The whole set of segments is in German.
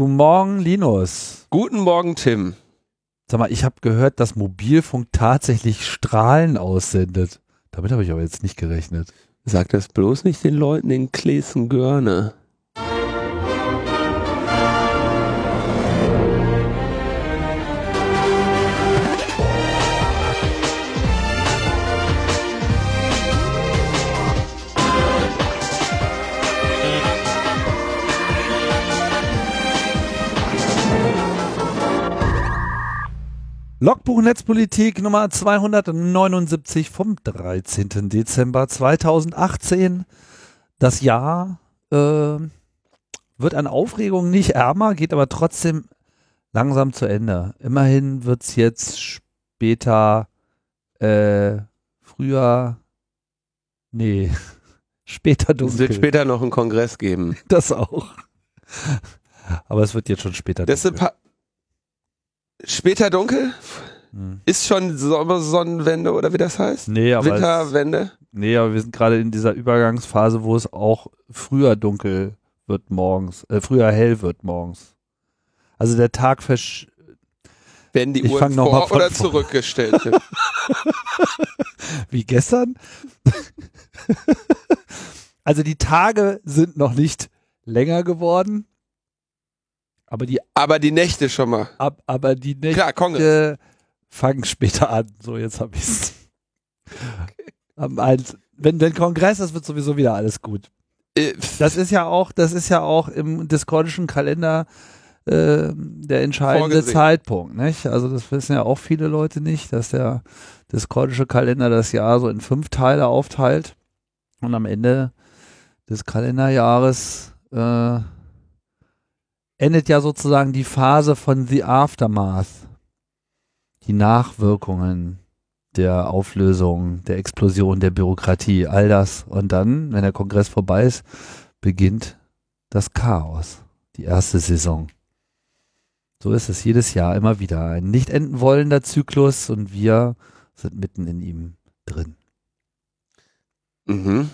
Guten Morgen, Linus. Guten Morgen, Tim. Sag mal, ich habe gehört, dass Mobilfunk tatsächlich Strahlen aussendet. Damit habe ich aber jetzt nicht gerechnet. Sag das bloß nicht den Leuten in Klesen-Görne. Logbuch Netzpolitik Nummer 279 vom 13. Dezember 2018. Das Jahr äh, wird an Aufregung nicht ärmer, geht aber trotzdem langsam zu Ende. Immerhin wird es jetzt später, äh, früher, nee, später dunkel. Es wird später noch einen Kongress geben. Das auch. Aber es wird jetzt schon später ist später dunkel? Hm. Ist schon Sommersonnenwende oder wie das heißt? Nee, aber es- Winterwende? Nee, aber wir sind gerade in dieser Übergangsphase, wo es auch früher dunkel wird morgens, äh, früher hell wird morgens. Also der Tag versch Werden die Ich Uhren vor von oder zurückgestellt? Wie gestern. also die Tage sind noch nicht länger geworden, aber die Aber die Nächte schon mal. ab, aber die Nächte Klar, Kongress. fangen später an. So jetzt habe ich's. Am eins- Wenn, wenn Kongress ist, wird sowieso wieder alles gut. Äh, Das ist ja auch, das ist ja auch im diskordischen Kalender äh, der entscheidende Vorgesehen. Zeitpunkt, nicht? Also das wissen ja auch viele Leute nicht, dass der diskordische Kalender das Jahr so in fünf Teile aufteilt und am Ende des Kalenderjahres äh, endet ja sozusagen die Phase von The Aftermath, die Nachwirkungen der Auflösung, der Explosion der Bürokratie, all das. Und dann, wenn der Kongress vorbei ist, beginnt das Chaos, die erste Saison. So ist es jedes Jahr immer wieder. Ein nicht enden wollender Zyklus und wir sind mitten in ihm drin. Mhm.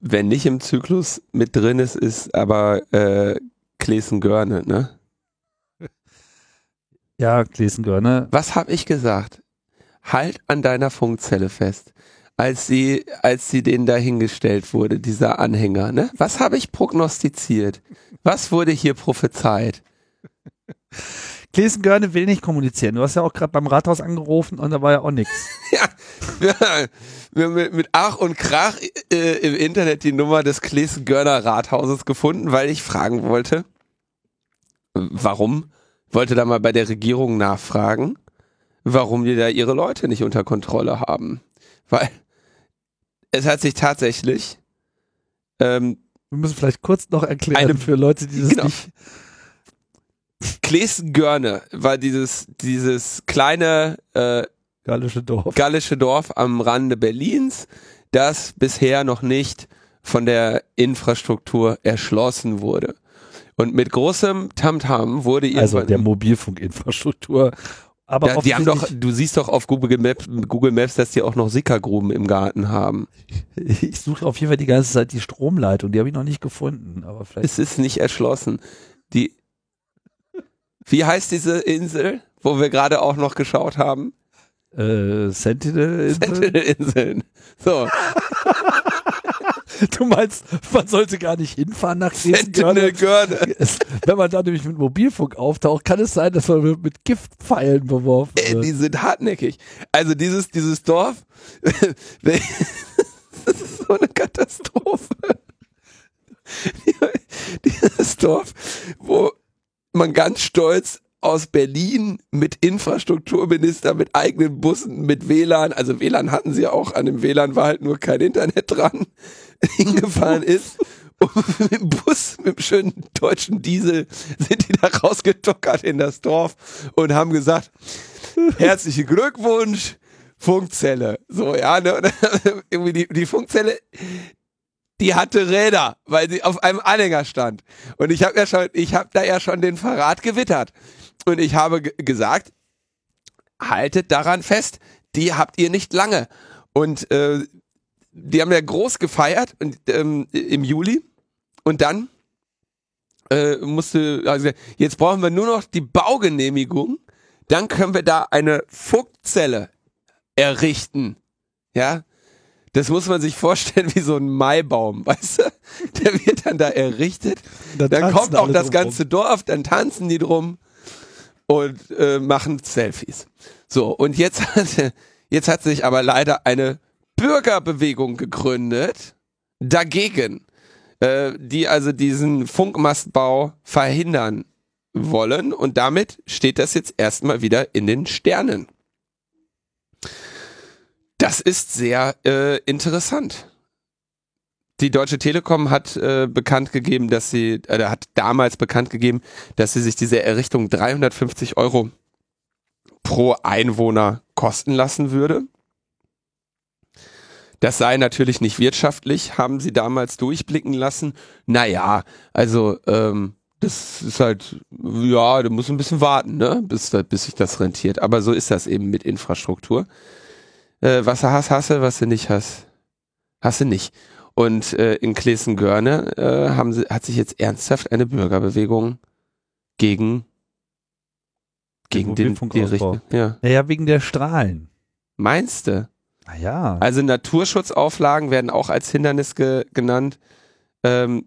Wer nicht im Zyklus mit drin ist, ist aber äh, Klesen-Görne, ne? Ja, Klesengörne. Was habe ich gesagt? Halt an deiner Funkzelle fest. Als sie, als sie denen dahingestellt wurde, dieser Anhänger, ne? Was habe ich prognostiziert? Was wurde hier prophezeit? Klesengörne will nicht kommunizieren. Du hast ja auch gerade beim Rathaus angerufen und da war ja auch nichts. Ja, mit, mit Ach und Krach äh, im Internet die Nummer des Klesen-Görner Rathauses gefunden, weil ich fragen wollte, warum? Wollte da mal bei der Regierung nachfragen, warum die da ihre Leute nicht unter Kontrolle haben. Weil es hat sich tatsächlich ähm, Wir müssen vielleicht kurz noch erklären Eine- für Leute, die das Genau. nicht. Klesen-Görne war dieses, dieses kleine äh, Gallische Dorf. gallische Dorf am Rande Berlins, das bisher noch nicht von der Infrastruktur erschlossen wurde. Und mit großem Tamtam wurde ihr Also der Mobilfunkinfrastruktur. Aber ja, die haben doch, du siehst doch auf Google Maps, Google Maps, dass die auch noch Sickergruben im Garten haben. ich suche auf jeden Fall die ganze Zeit die Stromleitung, die habe ich noch nicht gefunden. Aber vielleicht. Es ist nicht erschlossen. Die, wie heißt diese Insel, wo wir gerade auch noch geschaut haben? Äh, Sentinel. Sentinel-Inseln. So, Du meinst, man sollte gar nicht hinfahren nach. Es- Wenn man da nämlich mit Mobilfunk auftaucht, kann es sein, dass man mit, Giftpfeilen beworfen Ey, wird. die sind hartnäckig. Also dieses, dieses Dorf, das ist so eine Katastrophe. Dieses Dorf, wo man ganz stolz aus Berlin mit Infrastrukturminister, mit eigenen Bussen, mit WLAN, also WLAN hatten sie auch, an dem WLAN war halt nur kein Internet dran, hingefahren ist. Und mit dem Bus, mit dem schönen deutschen Diesel, sind die da rausgetockert in das Dorf und haben gesagt, herzlichen Glückwunsch, Funkzelle. So, ja, ne? Irgendwie die, die Funkzelle, die hatte Räder, weil sie auf einem Anhänger stand. Und ich habe ja schon, ich habe da ja schon den Verrat gewittert. Und ich habe ge- gesagt, haltet daran fest, die habt ihr nicht lange. Und äh, die haben ja groß gefeiert und, ähm, im Juli. Und dann äh, musste, also jetzt brauchen wir nur noch die Baugenehmigung, dann können wir da eine Funkzelle errichten. Ja, das muss man sich vorstellen wie so ein Maibaum, weißt du? Der wird dann da errichtet. Da dann tanzen kommt auch das ganze Dorf, dann tanzen die drum und äh, machen Selfies. So, und jetzt hat, jetzt hat sich aber leider eine Bürgerbewegung gegründet dagegen, äh, die also diesen Funkmastbau verhindern wollen und damit steht das jetzt erstmal wieder in den Sternen. Das ist sehr äh, interessant. Die Deutsche Telekom hat äh, bekannt gegeben, dass sie, äh, hat damals bekannt gegeben, dass sie sich diese Errichtung 350 Euro pro Einwohner kosten lassen würde. Das sei natürlich nicht wirtschaftlich, haben sie damals durchblicken lassen. Naja, also ähm, das ist halt, ja, du musst ein bisschen warten, ne, bis, bis sich das rentiert. Aber so ist das eben mit Infrastruktur. Äh, was du hast, du, was du nicht hast, du nicht. Und äh, in Klesen-Görne äh, haben sie, hat sich jetzt ernsthaft eine Bürgerbewegung gegen gegen den, die Mobilfunkausbau. Richtung. Ja. Naja, wegen der Strahlen. Meinst du? Naja. Also Naturschutzauflagen werden auch als Hindernis ge genannt. Ähm,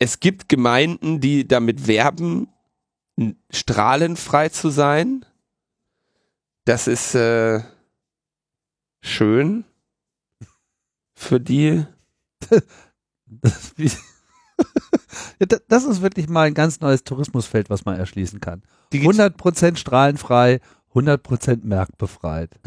es gibt Gemeinden, die damit werben, strahlenfrei zu sein. Das ist äh, schön für die. Das, ist wirklich mal ein ganz neues Tourismusfeld, was man erschließen kann. die 100% strahlenfrei, 100% merkbefreit.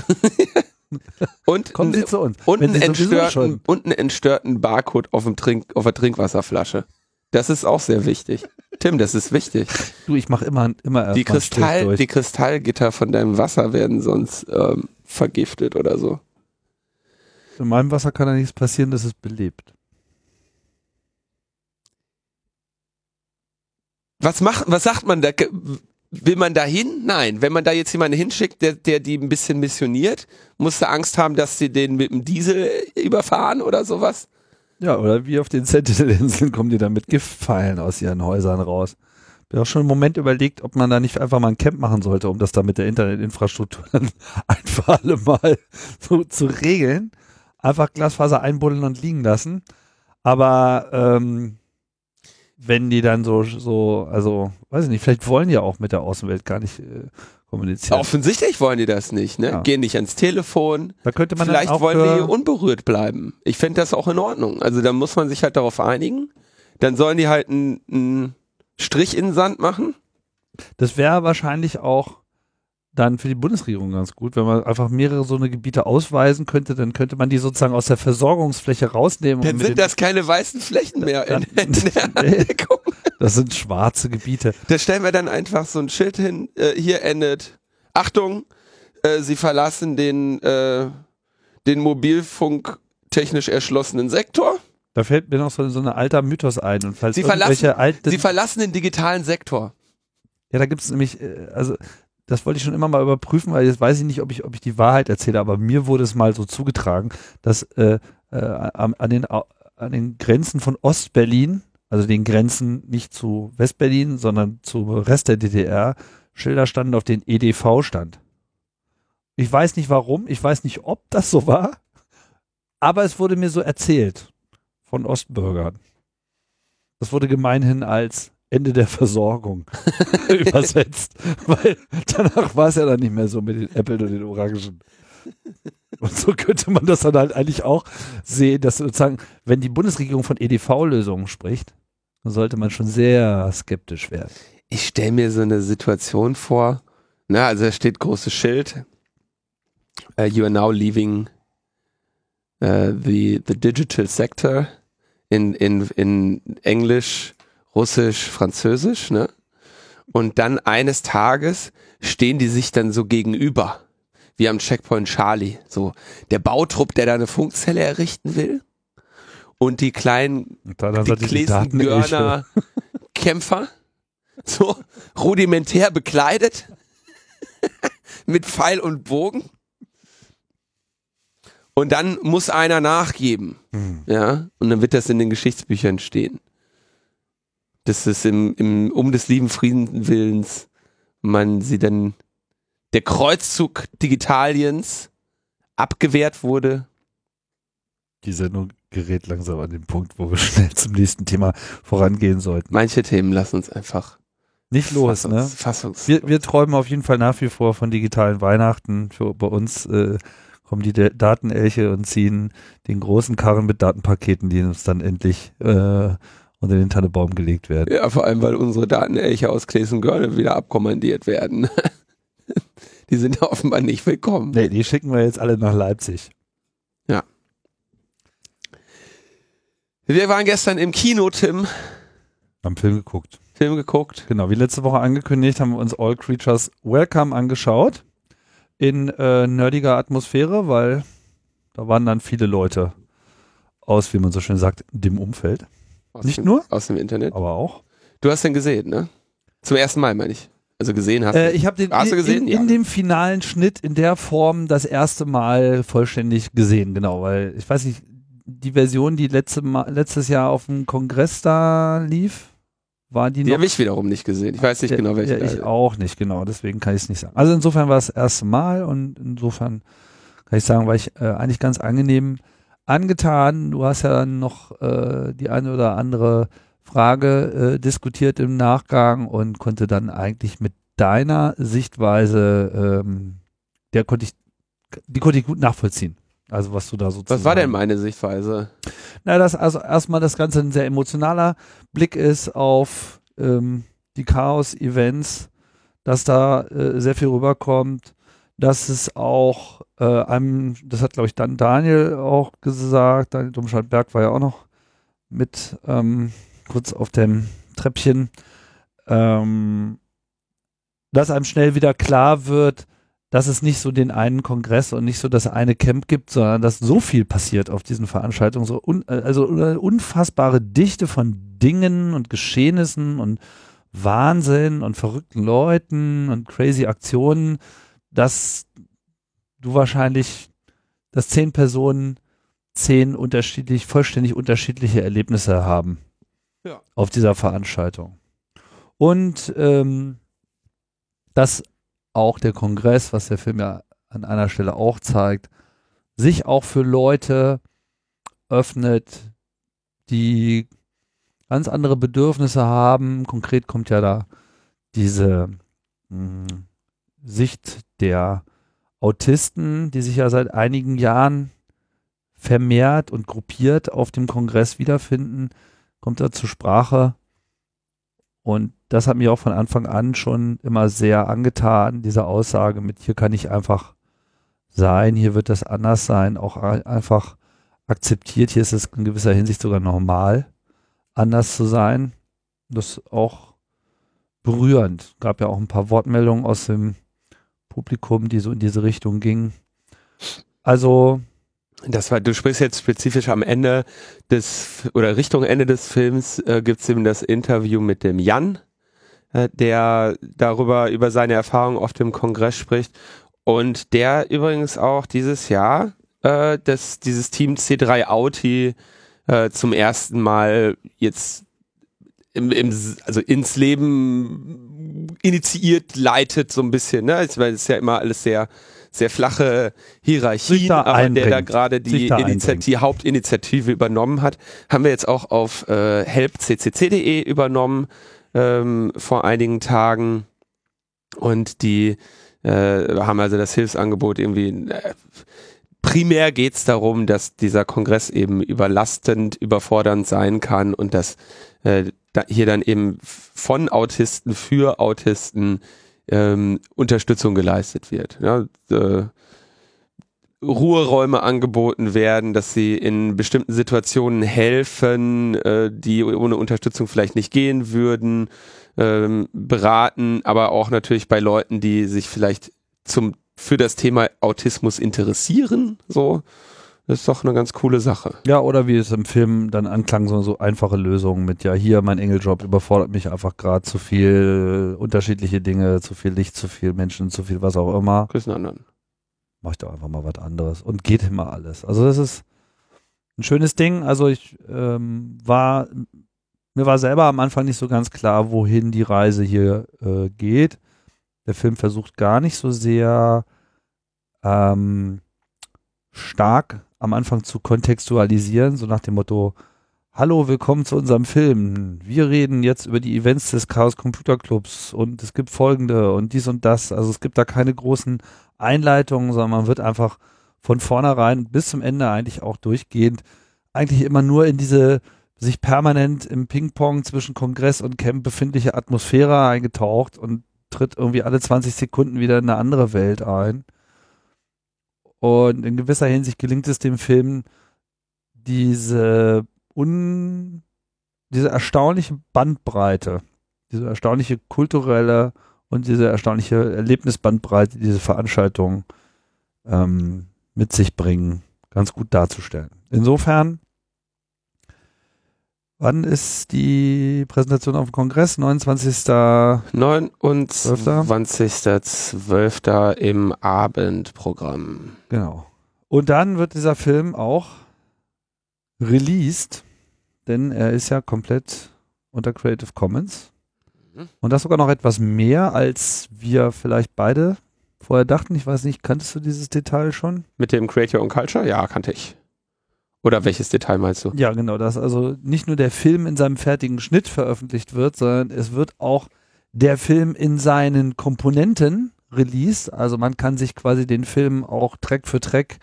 und, Kommen Sie zu uns. und, einen entstörten, schon- und einen entstörten Barcode auf, dem Trink, auf der Trinkwasserflasche. Das ist auch sehr wichtig. Tim, das ist wichtig. Du, ich mache immer, immer erst Die, Kristall, die Kristallgitter von deinem Wasser werden sonst ähm, vergiftet oder so. In meinem Wasser kann da nichts passieren, das ist belebt. Was macht, was sagt man da? Will man da hin? Nein. Wenn man da jetzt jemanden hinschickt, der, der die ein bisschen missioniert, musst du Angst haben, dass sie den mit dem Diesel überfahren oder sowas? Ja, oder wie auf den Sentinel-Inseln kommen die dann mit Giftpfeilen aus ihren Häusern raus. Ich habe auch schon einen Moment überlegt, ob man da nicht einfach mal ein Camp machen sollte, um das da mit der Internetinfrastruktur dann ein für alle Mal so zu regeln. Einfach Glasfaser einbuddeln und liegen lassen. Aber ähm, wenn die dann so, so, also, weiß ich nicht, vielleicht wollen die ja auch mit der Außenwelt gar nicht äh, kommunizieren. Offensichtlich wollen die das nicht, ne? Ja. Gehen nicht ans Telefon. da könnte man Vielleicht wollen die unberührt bleiben. Ich fände das auch in Ordnung. Also da muss man sich halt darauf einigen. Dann sollen die halt einen Strich in den Sand machen. Das wäre wahrscheinlich auch dann für die Bundesregierung ganz gut, wenn man einfach mehrere so eine Gebiete ausweisen könnte, dann könnte man die sozusagen aus der Versorgungsfläche rausnehmen. Dann sind das keine weißen Flächen mehr in, Dann- in der Nee. Das sind schwarze Gebiete. Da stellen wir dann einfach so ein Schild hin, äh, hier endet, Achtung, äh, Sie verlassen den, äh, den Mobilfunk technisch erschlossenen Sektor. Da fällt mir noch so, so ein alter Mythos ein. Und falls Sie verlassen- Sie verlassen den digitalen Sektor. ja, da gibt es nämlich, äh, also das wollte ich schon immer mal überprüfen, weil jetzt weiß ich nicht, ob ich, ob ich die Wahrheit erzähle, aber mir wurde es mal so zugetragen, dass äh, äh, an, an, den, an den Grenzen von Ostberlin, also den Grenzen nicht zu Westberlin, sondern zum Rest der DDR, Schilder standen, auf denen EDV stand. Ich weiß nicht warum, ich weiß nicht, ob das so war, aber es wurde mir so erzählt von Ostbürgern. Das wurde gemeinhin als Ende der Versorgung übersetzt, weil danach war es ja dann nicht mehr so mit den Äpfeln und den Orangen. Und so könnte man das dann halt eigentlich auch sehen, dass sozusagen, wenn die Bundesregierung von EDV-Lösungen spricht, dann sollte man schon sehr skeptisch werden. Ich stelle mir so eine Situation vor, na, also da steht großes Schild, uh, you are now leaving uh, the, the digital sector in, in, in Englisch, Russisch, Französisch, ne? Und dann eines Tages stehen die sich dann so gegenüber, wie am Checkpoint Charlie, so der Bautrupp, der da eine Funkzelle errichten will und die kleinen Klesengörner Kämpfer, so rudimentär bekleidet, mit Pfeil und Bogen. Und dann muss einer nachgeben, Hm. ja, und dann wird das in den Geschichtsbüchern stehen. Dass es im, im um des lieben Friedenswillens man sie dann der Kreuzzug Digitaliens abgewehrt wurde. Die Sendung gerät langsam an den Punkt, wo wir schnell zum nächsten Thema vorangehen sollten. Manche Themen lassen uns einfach nicht los, fassungs, ne? Fassungs Wir, wir träumen auf jeden Fall nach wie vor von digitalen Weihnachten. Für, bei uns äh, kommen die De- Datenelche und ziehen den großen Karren mit Datenpaketen, die uns dann endlich äh, unter den Tannebaum gelegt werden. Ja, vor allem, weil unsere Datenelche aus Kleesengörne wieder abkommandiert werden. Die sind offenbar nicht willkommen. Nee, die schicken wir jetzt alle nach Leipzig. Wir waren gestern im Kino, Tim, Haben Film geguckt. Film geguckt. Genau, wie letzte Woche angekündigt, haben wir uns All Creatures Welcome angeschaut. In äh, nerdiger Atmosphäre, weil da waren dann viele Leute aus, wie man so schön sagt, dem Umfeld. Aus Nicht dem, nur? Aus dem Internet. Aber auch. Du hast den gesehen, ne? Zum ersten Mal, meine ich. Also gesehen hast Äh, du. ich habe den Hast du in, gesehen? in, Ja. in dem finalen Schnitt in der Form das erste Mal vollständig gesehen, genau, weil ich weiß nicht, die Version, die letzte Mal, letztes Jahr auf dem Kongress da lief, war die, Die noch habe ich wiederum nicht gesehen. Ich weiß nicht Ja, genau, welche. Ja, ich auch nicht, genau. Deswegen kann ich es nicht sagen. Also insofern war es das erste Mal und insofern kann ich sagen, war ich äh, eigentlich ganz angenehm angetan. Du hast ja noch äh, die eine oder andere Frage äh, diskutiert im Nachgang und konnte dann eigentlich mit deiner Sichtweise, ähm, der konnte ich, die konnte ich gut nachvollziehen. Also was du da sozusagen. Was war denn meine Sichtweise? Na, dass also erstmal das Ganze ein sehr emotionaler Blick ist auf ähm, die Chaos-Events, dass da äh, sehr viel rüberkommt, dass es auch äh, einem, das hat glaube ich dann Daniel auch gesagt, Daniel Domscheit-Berg war ja auch noch mit ähm, kurz auf dem Treppchen, ähm, dass einem schnell wieder klar wird, dass es nicht so den einen Kongress und nicht so das eine Camp gibt, sondern dass so viel passiert auf diesen Veranstaltungen, so un, also eine unfassbare Dichte von Dingen und Geschehnissen und Wahnsinn und verrückten Leuten und crazy Aktionen, dass du wahrscheinlich, dass zehn Personen zehn unterschiedlich, vollständig unterschiedliche Erlebnisse haben Ja. auf dieser Veranstaltung. Und ähm, dass auch der Kongress, was der Film ja an einer Stelle auch zeigt, sich auch für Leute öffnet, die ganz andere Bedürfnisse haben. Konkret kommt ja da diese mh, Sicht der Autisten, die sich ja seit einigen Jahren vermehrt und gruppiert auf dem Kongress wiederfinden, kommt da zur Sprache. Und das hat mich auch von Anfang an schon immer sehr angetan, diese Aussage mit, hier kann ich einfach sein, hier wird das anders sein, auch ein- einfach akzeptiert, hier ist es in gewisser Hinsicht sogar normal, anders zu sein. Das ist auch berührend. Gab ja auch ein paar Wortmeldungen aus dem Publikum, die so in diese Richtung gingen. Also, Das war, du sprichst jetzt spezifisch am Ende des oder Richtung Ende des Films äh, gibt es eben das Interview mit dem Jan, äh, der darüber über seine Erfahrungen auf dem Kongress spricht und der übrigens auch dieses Jahr äh, das, dieses Team C3 Auti äh, zum ersten Mal jetzt im, im, also ins Leben initiiert, leitet so ein bisschen, ne? Ich meine, es ist ja immer alles sehr, sehr flache Hierarchien, da aber der da einbringt. gerade die, da einbringt. die Hauptinitiative übernommen hat, haben wir jetzt auch auf äh, helpccc.de übernommen ähm, vor einigen Tagen und die äh, haben also das Hilfsangebot irgendwie äh, primär geht es darum, dass dieser Kongress eben überlastend, überfordernd sein kann und dass äh, da hier dann eben von Autisten für Autisten ähm, Unterstützung geleistet wird. Ja, äh, Ruheräume angeboten werden, dass sie in bestimmten Situationen helfen, äh, die ohne Unterstützung vielleicht nicht gehen würden, ähm, beraten, aber auch natürlich bei Leuten, die sich vielleicht zum für das Thema Autismus interessieren. So, das ist doch eine ganz coole Sache. ja, oder wie es im Film dann anklang, so, so einfache Lösungen mit, ja, hier, mein Engeljob überfordert mich einfach gerade zu viel, äh, unterschiedliche Dinge, zu viel Licht, zu viel Menschen, zu viel was auch immer. Grüß einen anderen. mach ich doch einfach mal was anderes und geht immer alles. Also das ist ein schönes Ding. Also ich ähm, war mir war selber am Anfang nicht so ganz klar, wohin die Reise hier äh, geht. Der Film versucht gar nicht so sehr ähm, stark am Anfang zu kontextualisieren, so nach dem Motto, Hallo, willkommen zu unserem Film. Wir reden jetzt über die Events des Chaos Computer Clubs und es gibt folgende und dies und das. Also es gibt da keine großen Einleitungen, sondern man wird einfach von vornherein bis zum Ende eigentlich auch durchgehend eigentlich immer nur in diese sich permanent im Ping-Pong zwischen Kongress und Camp befindliche Atmosphäre eingetaucht und tritt irgendwie alle 20 Sekunden wieder in eine andere Welt ein. Und in gewisser Hinsicht gelingt es dem Film, diese un, diese erstaunliche Bandbreite, diese erstaunliche kulturelle und diese erstaunliche Erlebnisbandbreite, die diese Veranstaltungen ähm, mit sich bringen, ganz gut darzustellen. Insofern, wann ist die Präsentation auf dem Kongress? 29. 29.12. im Abendprogramm. Genau. Und dann wird dieser Film auch released, denn er ist ja komplett unter Creative Commons. Mhm. Und das sogar noch etwas mehr, als wir vielleicht beide vorher dachten. Ich weiß nicht, kanntest du dieses Detail schon? Mit dem Creator und Culture? Ja, kannte ich. Oder welches Detail meinst du? Ja, genau, dass also nicht nur der Film in seinem fertigen Schnitt veröffentlicht wird, sondern es wird auch der Film in seinen Komponenten released. Also man kann sich quasi den Film auch Track für Track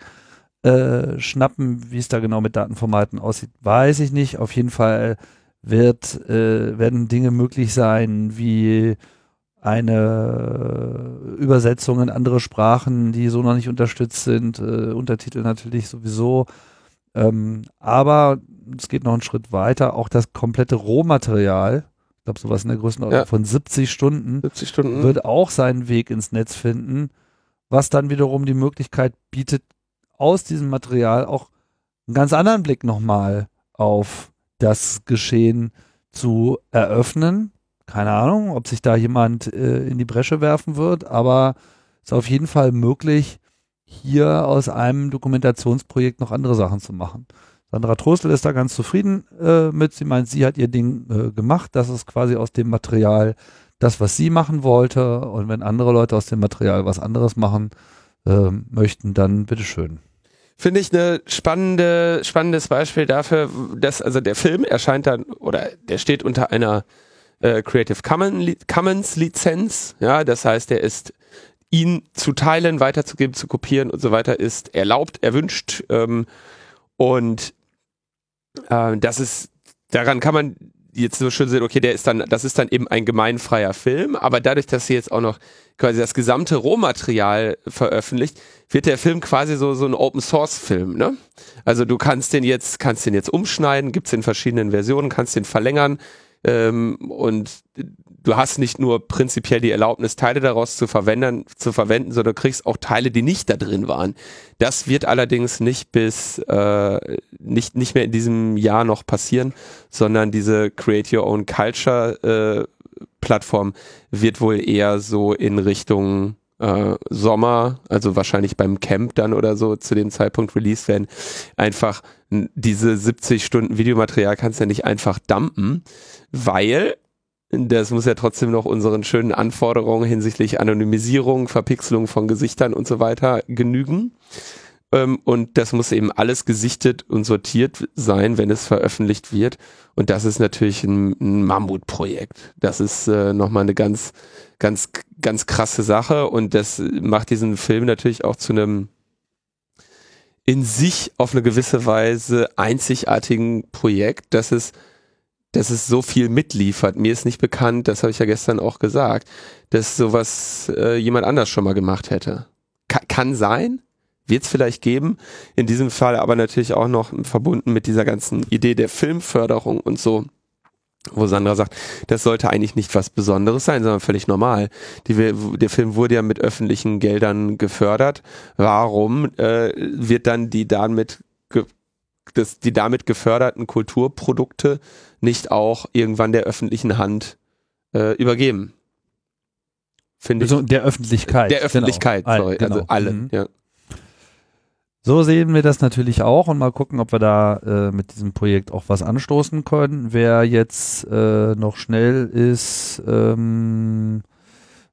äh, schnappen. Wie es da genau mit Datenformaten aussieht, weiß ich nicht. Auf jeden Fall wird, äh, werden Dinge möglich sein, wie eine Übersetzung in andere Sprachen, die so noch nicht unterstützt sind, äh, Untertitel natürlich sowieso. Ähm, aber es geht noch einen Schritt weiter, auch das komplette Rohmaterial, ich glaube sowas in der Größenordnung ja. von 70 Stunden, 70 Stunden, wird auch seinen Weg ins Netz finden, was dann wiederum die Möglichkeit bietet, aus diesem Material auch einen ganz anderen Blick nochmal auf das Geschehen zu eröffnen. Keine Ahnung, ob sich da jemand äh, in die Bresche werfen wird, aber es ist auf jeden Fall möglich, hier aus einem Dokumentationsprojekt noch andere Sachen zu machen. Sandra Trostel ist da ganz zufrieden äh, mit. Sie meint, sie hat ihr Ding äh, gemacht. Das ist quasi aus dem Material das, was sie machen wollte. Und wenn andere Leute aus dem Material was anderes machen äh, möchten, dann bitteschön finde ich eine spannende, spannendes Beispiel dafür, dass also der Film erscheint dann oder der steht unter einer äh, Creative Commons Lizenz, ja, das heißt, er ist ihn zu teilen, weiterzugeben, zu kopieren und so weiter ist erlaubt, erwünscht ähm, und äh, das ist daran kann man jetzt so schön sehen, okay, der ist dann, das ist dann eben ein gemeinfreier Film, aber dadurch, dass sie jetzt auch noch quasi das gesamte Rohmaterial veröffentlicht, wird der Film quasi so, so ein Open Source Film, ne? Also du kannst den jetzt, kannst den jetzt umschneiden, gibt's in verschiedenen Versionen, kannst den verlängern, ähm, und du hast nicht nur prinzipiell die Erlaubnis, Teile daraus zu verwenden, zu verwenden, sondern kriegst auch Teile, die nicht da drin waren. Das wird allerdings nicht bis äh, nicht nicht mehr in diesem Jahr noch passieren, sondern diese Create Your Own Culture äh, Plattform wird wohl eher so in Richtung äh, Sommer, also wahrscheinlich beim Camp dann oder so zu dem Zeitpunkt released werden, einfach diese 70 Stunden Videomaterial kannst du ja nicht einfach dumpen, weil das muss ja trotzdem noch unseren schönen Anforderungen hinsichtlich Anonymisierung, Verpixelung von Gesichtern und so weiter genügen. Ähm, und das muss eben alles gesichtet und sortiert sein, wenn es veröffentlicht wird. Und das ist natürlich ein, ein Mammutprojekt. Das ist äh, nochmal eine ganz, ganz, ganz krasse Sache. Und das macht diesen Film natürlich auch zu einem in sich auf eine gewisse Weise einzigartigen Projekt, dass es, dass es so viel mitliefert. Mir ist nicht bekannt, das habe ich ja gestern auch gesagt, dass sowas äh, jemand anders schon mal gemacht hätte. Ka kann sein, wird es vielleicht geben. In diesem Fall aber natürlich auch noch verbunden mit dieser ganzen Idee der Filmförderung und so, wo Sandra sagt, das sollte eigentlich nicht was Besonderes sein, sondern völlig normal. Die, der Film wurde ja mit öffentlichen Geldern gefördert. Warum äh, wird dann die damit das, die damit geförderten Kulturprodukte nicht auch irgendwann der öffentlichen Hand äh, übergeben? Finde also ich. Der Öffentlichkeit. Der Öffentlichkeit, genau. sorry. Also genau. alle, mhm. ja. So sehen wir das natürlich auch und mal gucken, ob wir da äh, mit diesem Projekt auch was anstoßen können. Wer jetzt äh, noch schnell ist, ähm,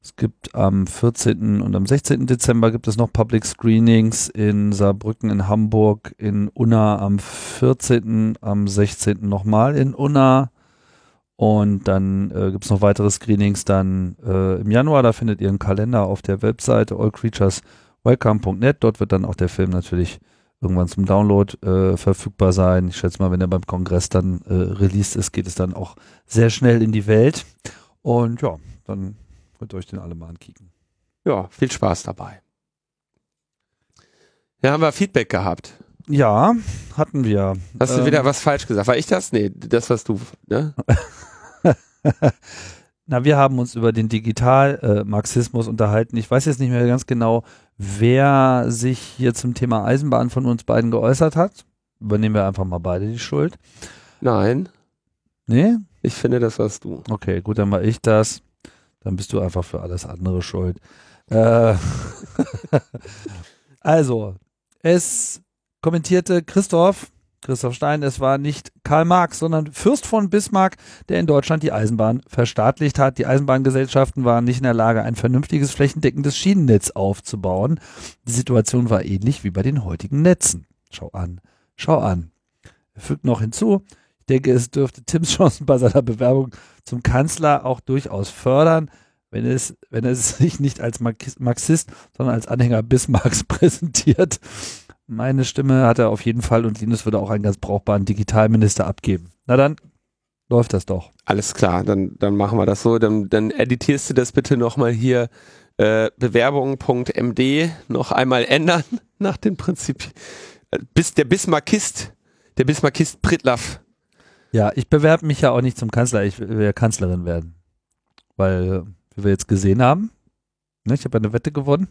es gibt am 14. und am 16. Dezember gibt es noch Public Screenings in Saarbrücken, in Hamburg, in Unna am 14., am 16. nochmal in Unna. Und dann äh, gibt es noch weitere Screenings dann äh, im Januar. Da findet ihr einen Kalender auf der Webseite allcreatureswelcome.net. Dort wird dann auch der Film natürlich irgendwann zum Download äh, verfügbar sein. Ich schätze mal, wenn er beim Kongress dann äh, released ist, geht es dann auch sehr schnell in die Welt. Und ja, dann Könnt ihr euch den alle mal ankicken. Ja, viel Spaß dabei. Ja, haben wir Feedback gehabt. Ja, hatten wir. Hast ähm, du wieder was falsch gesagt? War ich das? Nee, das was du, ne? Na, wir haben uns über den Digital-Marxismus äh, unterhalten. Ich weiß jetzt nicht mehr ganz genau, wer sich hier zum Thema Eisenbahn von uns beiden geäußert hat. Übernehmen wir einfach mal beide die Schuld. Nein. Nee? Ich finde, das warst du. Okay, gut, dann war ich das dann bist du einfach für alles andere schuld. Äh, also, es kommentierte Christoph, Christoph Stein, es war nicht Karl Marx, sondern Fürst von Bismarck, der in Deutschland die Eisenbahn verstaatlicht hat. Die Eisenbahngesellschaften waren nicht in der Lage, ein vernünftiges flächendeckendes Schienennetz aufzubauen. Die Situation war ähnlich wie bei den heutigen Netzen. Schau an, schau an. Er fügt noch hinzu, ich denke, es dürfte Tims Chancen bei seiner Bewerbung zum Kanzler auch durchaus fördern, wenn es, wenn es sich nicht als Marxist, sondern als Anhänger Bismarcks präsentiert. Meine Stimme hat er auf jeden Fall und Linus würde auch einen ganz brauchbaren Digitalminister abgeben. Na dann läuft das doch. Alles klar, dann, dann machen wir das so. Dann, dann editierst du das bitte nochmal hier äh, Bewerbung.md noch einmal ändern nach dem Prinzip. Äh, bis der Bismarckist, der Bismarckist Pritlaff ja, ich bewerbe mich ja auch nicht zum Kanzler, ich will ja Kanzlerin werden. Weil, wie wir jetzt gesehen haben, ne, ich habe eine Wette gewonnen.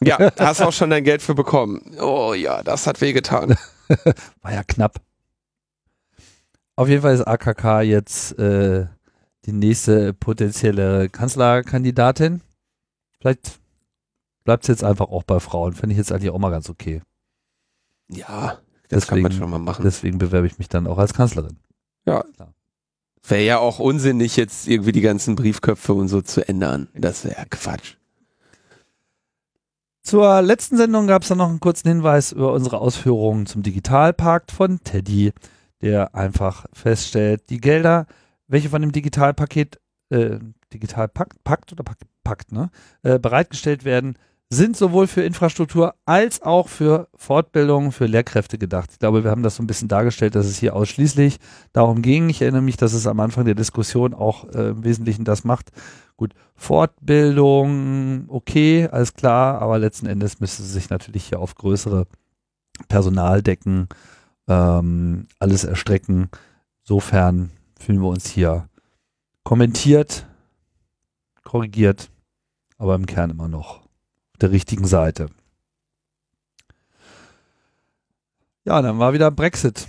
Ja, hast auch schon dein Geld für bekommen. Oh ja, das hat wehgetan. War ja knapp. Auf jeden Fall ist AKK jetzt äh, die nächste potenzielle Kanzlerkandidatin. Vielleicht bleibt es jetzt einfach auch bei Frauen. Finde ich jetzt eigentlich auch mal ganz okay. Ja, das deswegen, kann man schon mal machen. Deswegen bewerbe ich mich dann auch als Kanzlerin. Ja. Wäre ja auch unsinnig, jetzt irgendwie die ganzen Briefköpfe und so zu ändern. Das wäre Quatsch. Zur letzten Sendung gab es dann noch einen kurzen Hinweis über unsere Ausführungen zum Digitalpakt von Teddy, der einfach feststellt, die Gelder, welche von dem Digitalpaket, äh, Digitalpakt, Pakt oder Pakt, Pakt ne, äh, bereitgestellt werden, sind sowohl für Infrastruktur als auch für Fortbildung für Lehrkräfte gedacht. Ich glaube, wir haben das so ein bisschen dargestellt, dass es hier ausschließlich darum ging. Ich erinnere mich, dass es am Anfang der Diskussion auch äh, im Wesentlichen das macht. Gut, Fortbildung, okay, alles klar, aber letzten Endes müsste sie sich natürlich hier auf größere Personaldecken ähm, alles erstrecken. Insofern fühlen wir uns hier kommentiert, korrigiert, aber im Kern immer noch der richtigen Seite. Ja, dann war wieder Brexit.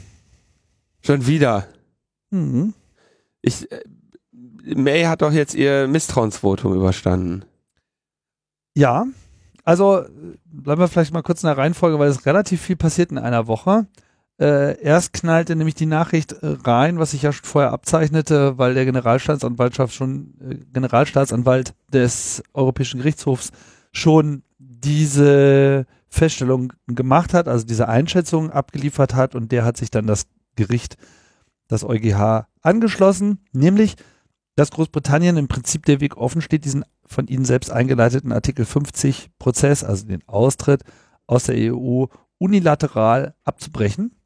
Schon wieder. Mhm. Ich, äh, May hat doch jetzt ihr Misstrauensvotum überstanden. Ja, also bleiben wir vielleicht mal kurz in der Reihenfolge, weil es relativ viel passiert in einer Woche. Äh, erst knallte nämlich die Nachricht äh, rein, was sich ja schon vorher abzeichnete, weil der Generalstaatsanwaltschaft schon äh, Generalstaatsanwalt des Europäischen Gerichtshofs schon diese Feststellung gemacht hat, also diese Einschätzung abgeliefert hat und der hat sich dann das Gericht, das EuGH, angeschlossen, nämlich, dass Großbritannien im Prinzip der Weg offen steht, diesen von ihnen selbst eingeleiteten Artikel 50 Prozess, also den Austritt aus der EU, unilateral abzubrechen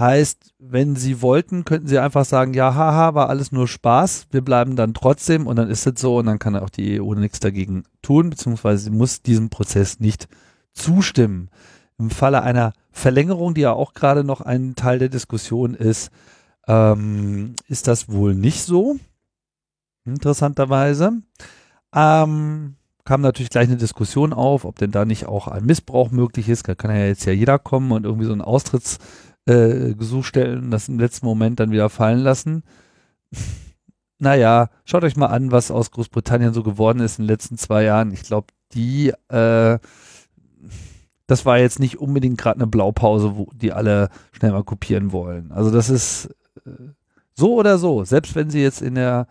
Heißt, wenn sie wollten, könnten sie einfach sagen, ja, haha, war alles nur Spaß, wir bleiben dann trotzdem und dann ist es so und dann kann auch die EU nichts dagegen tun, beziehungsweise sie muss diesem Prozess nicht zustimmen. Im Falle einer Verlängerung, die ja auch gerade noch ein Teil der Diskussion ist, ähm, ist das wohl nicht so. Interessanterweise. Ähm, kam natürlich gleich eine Diskussion auf, ob denn da nicht auch ein Missbrauch möglich ist. Da kann ja jetzt ja jeder kommen und irgendwie so ein Austritts- äh, Gesuch stellen, das im letzten Moment dann wieder fallen lassen. naja, schaut euch mal an, was aus Großbritannien so geworden ist in den letzten zwei Jahren. Ich glaube, die, äh, das war jetzt nicht unbedingt gerade eine Blaupause, wo die alle schnell mal kopieren wollen. Also das ist äh, so oder so, selbst wenn sie jetzt in der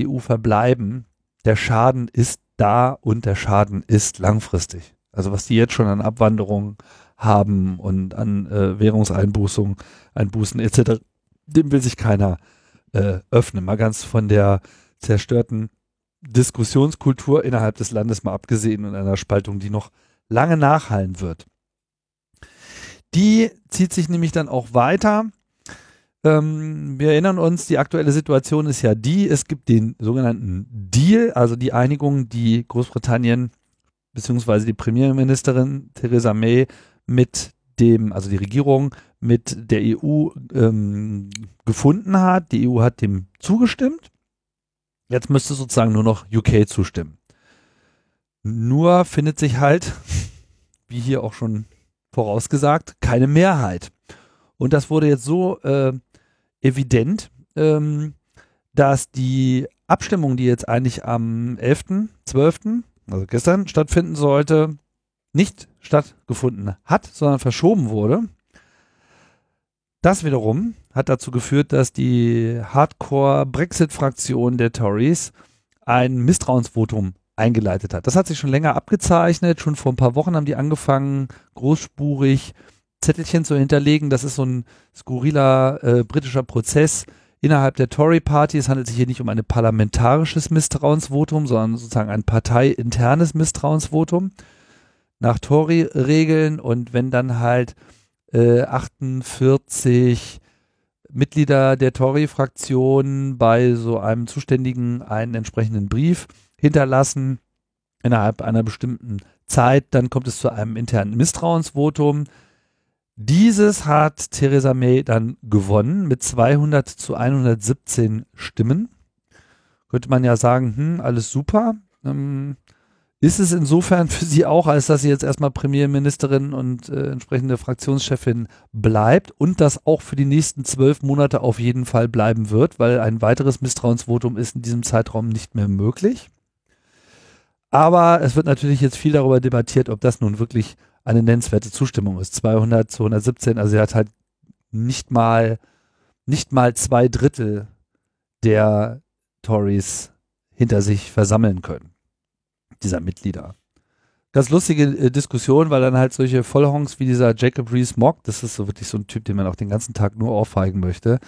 EU verbleiben, der Schaden ist da und der Schaden ist langfristig. Also was die jetzt schon an Abwanderung haben und an äh, Währungseinbußungen, Einbußen etc., dem will sich keiner äh, öffnen. Mal ganz von der zerstörten Diskussionskultur innerhalb des Landes mal abgesehen und einer Spaltung, die noch lange nachhallen wird. Die zieht sich nämlich dann auch weiter. Ähm, wir erinnern uns, die aktuelle Situation ist ja die, es gibt den sogenannten Deal, also die Einigung, die Großbritannien beziehungsweise die Premierministerin Theresa May mit dem, also die Regierung mit der EU ähm, gefunden hat. Die EU hat dem zugestimmt. Jetzt müsste sozusagen nur noch UK zustimmen. Nur findet sich halt, wie hier auch schon vorausgesagt, keine Mehrheit. Und das wurde jetzt so äh, evident, ähm, dass die Abstimmung, die jetzt eigentlich am 11.12., also gestern, stattfinden sollte, nicht stattgefunden hat, sondern verschoben wurde. Das wiederum hat dazu geführt, dass die Hardcore-Brexit-Fraktion der Tories ein Misstrauensvotum eingeleitet hat. Das hat sich schon länger abgezeichnet. Schon vor ein paar Wochen haben die angefangen, großspurig Zettelchen zu hinterlegen. Das ist so ein skurriler äh, britischer Prozess innerhalb der Tory-Party. Es handelt sich hier nicht um ein parlamentarisches Misstrauensvotum, sondern sozusagen ein parteiinternes Misstrauensvotum nach Tory-Regeln. Und wenn dann halt äh, 48 Mitglieder der Tory-Fraktion bei so einem Zuständigen einen entsprechenden Brief hinterlassen innerhalb einer bestimmten Zeit, dann kommt es zu einem internen Misstrauensvotum. Dieses hat Theresa May dann gewonnen mit 200 zu 117 Stimmen. Könnte man ja sagen, hm, alles super. Ähm, ist es insofern für sie auch, als dass sie jetzt erstmal Premierministerin und äh, entsprechende Fraktionschefin bleibt und das auch für die nächsten zwölf Monate auf jeden Fall bleiben wird, weil ein weiteres Misstrauensvotum ist in diesem Zeitraum nicht mehr möglich. Aber es wird natürlich jetzt viel darüber debattiert, ob das nun wirklich eine nennenswerte Zustimmung ist. 200 zu 117, also er hat halt nicht mal, nicht mal zwei Drittel der Tories hinter sich versammeln können, dieser Mitglieder. Ganz lustige äh, Diskussion, weil dann halt solche Vollhongs wie dieser Jacob Rees-Mogg, das ist so wirklich so ein Typ, den man auch den ganzen Tag nur aufweigen möchte,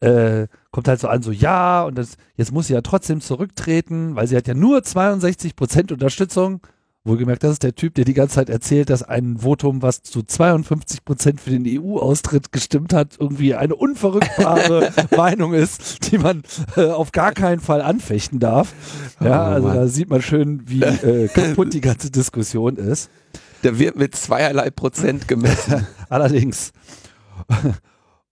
äh, kommt halt so an, so ja, und das, jetzt muss sie ja trotzdem zurücktreten, weil sie hat ja nur 62 Prozent Unterstützung. Wohlgemerkt, das ist der Typ, der die ganze Zeit erzählt, dass ein Votum, was zu 52 Prozent für den EU-Austritt gestimmt hat, irgendwie eine unverrückbare Meinung ist, die man äh, auf gar keinen Fall anfechten darf. Ja, oh, also da sieht man schön, wie äh, kaputt die ganze Diskussion ist. Da wird mit zweierlei Prozent gemessen. Allerdings.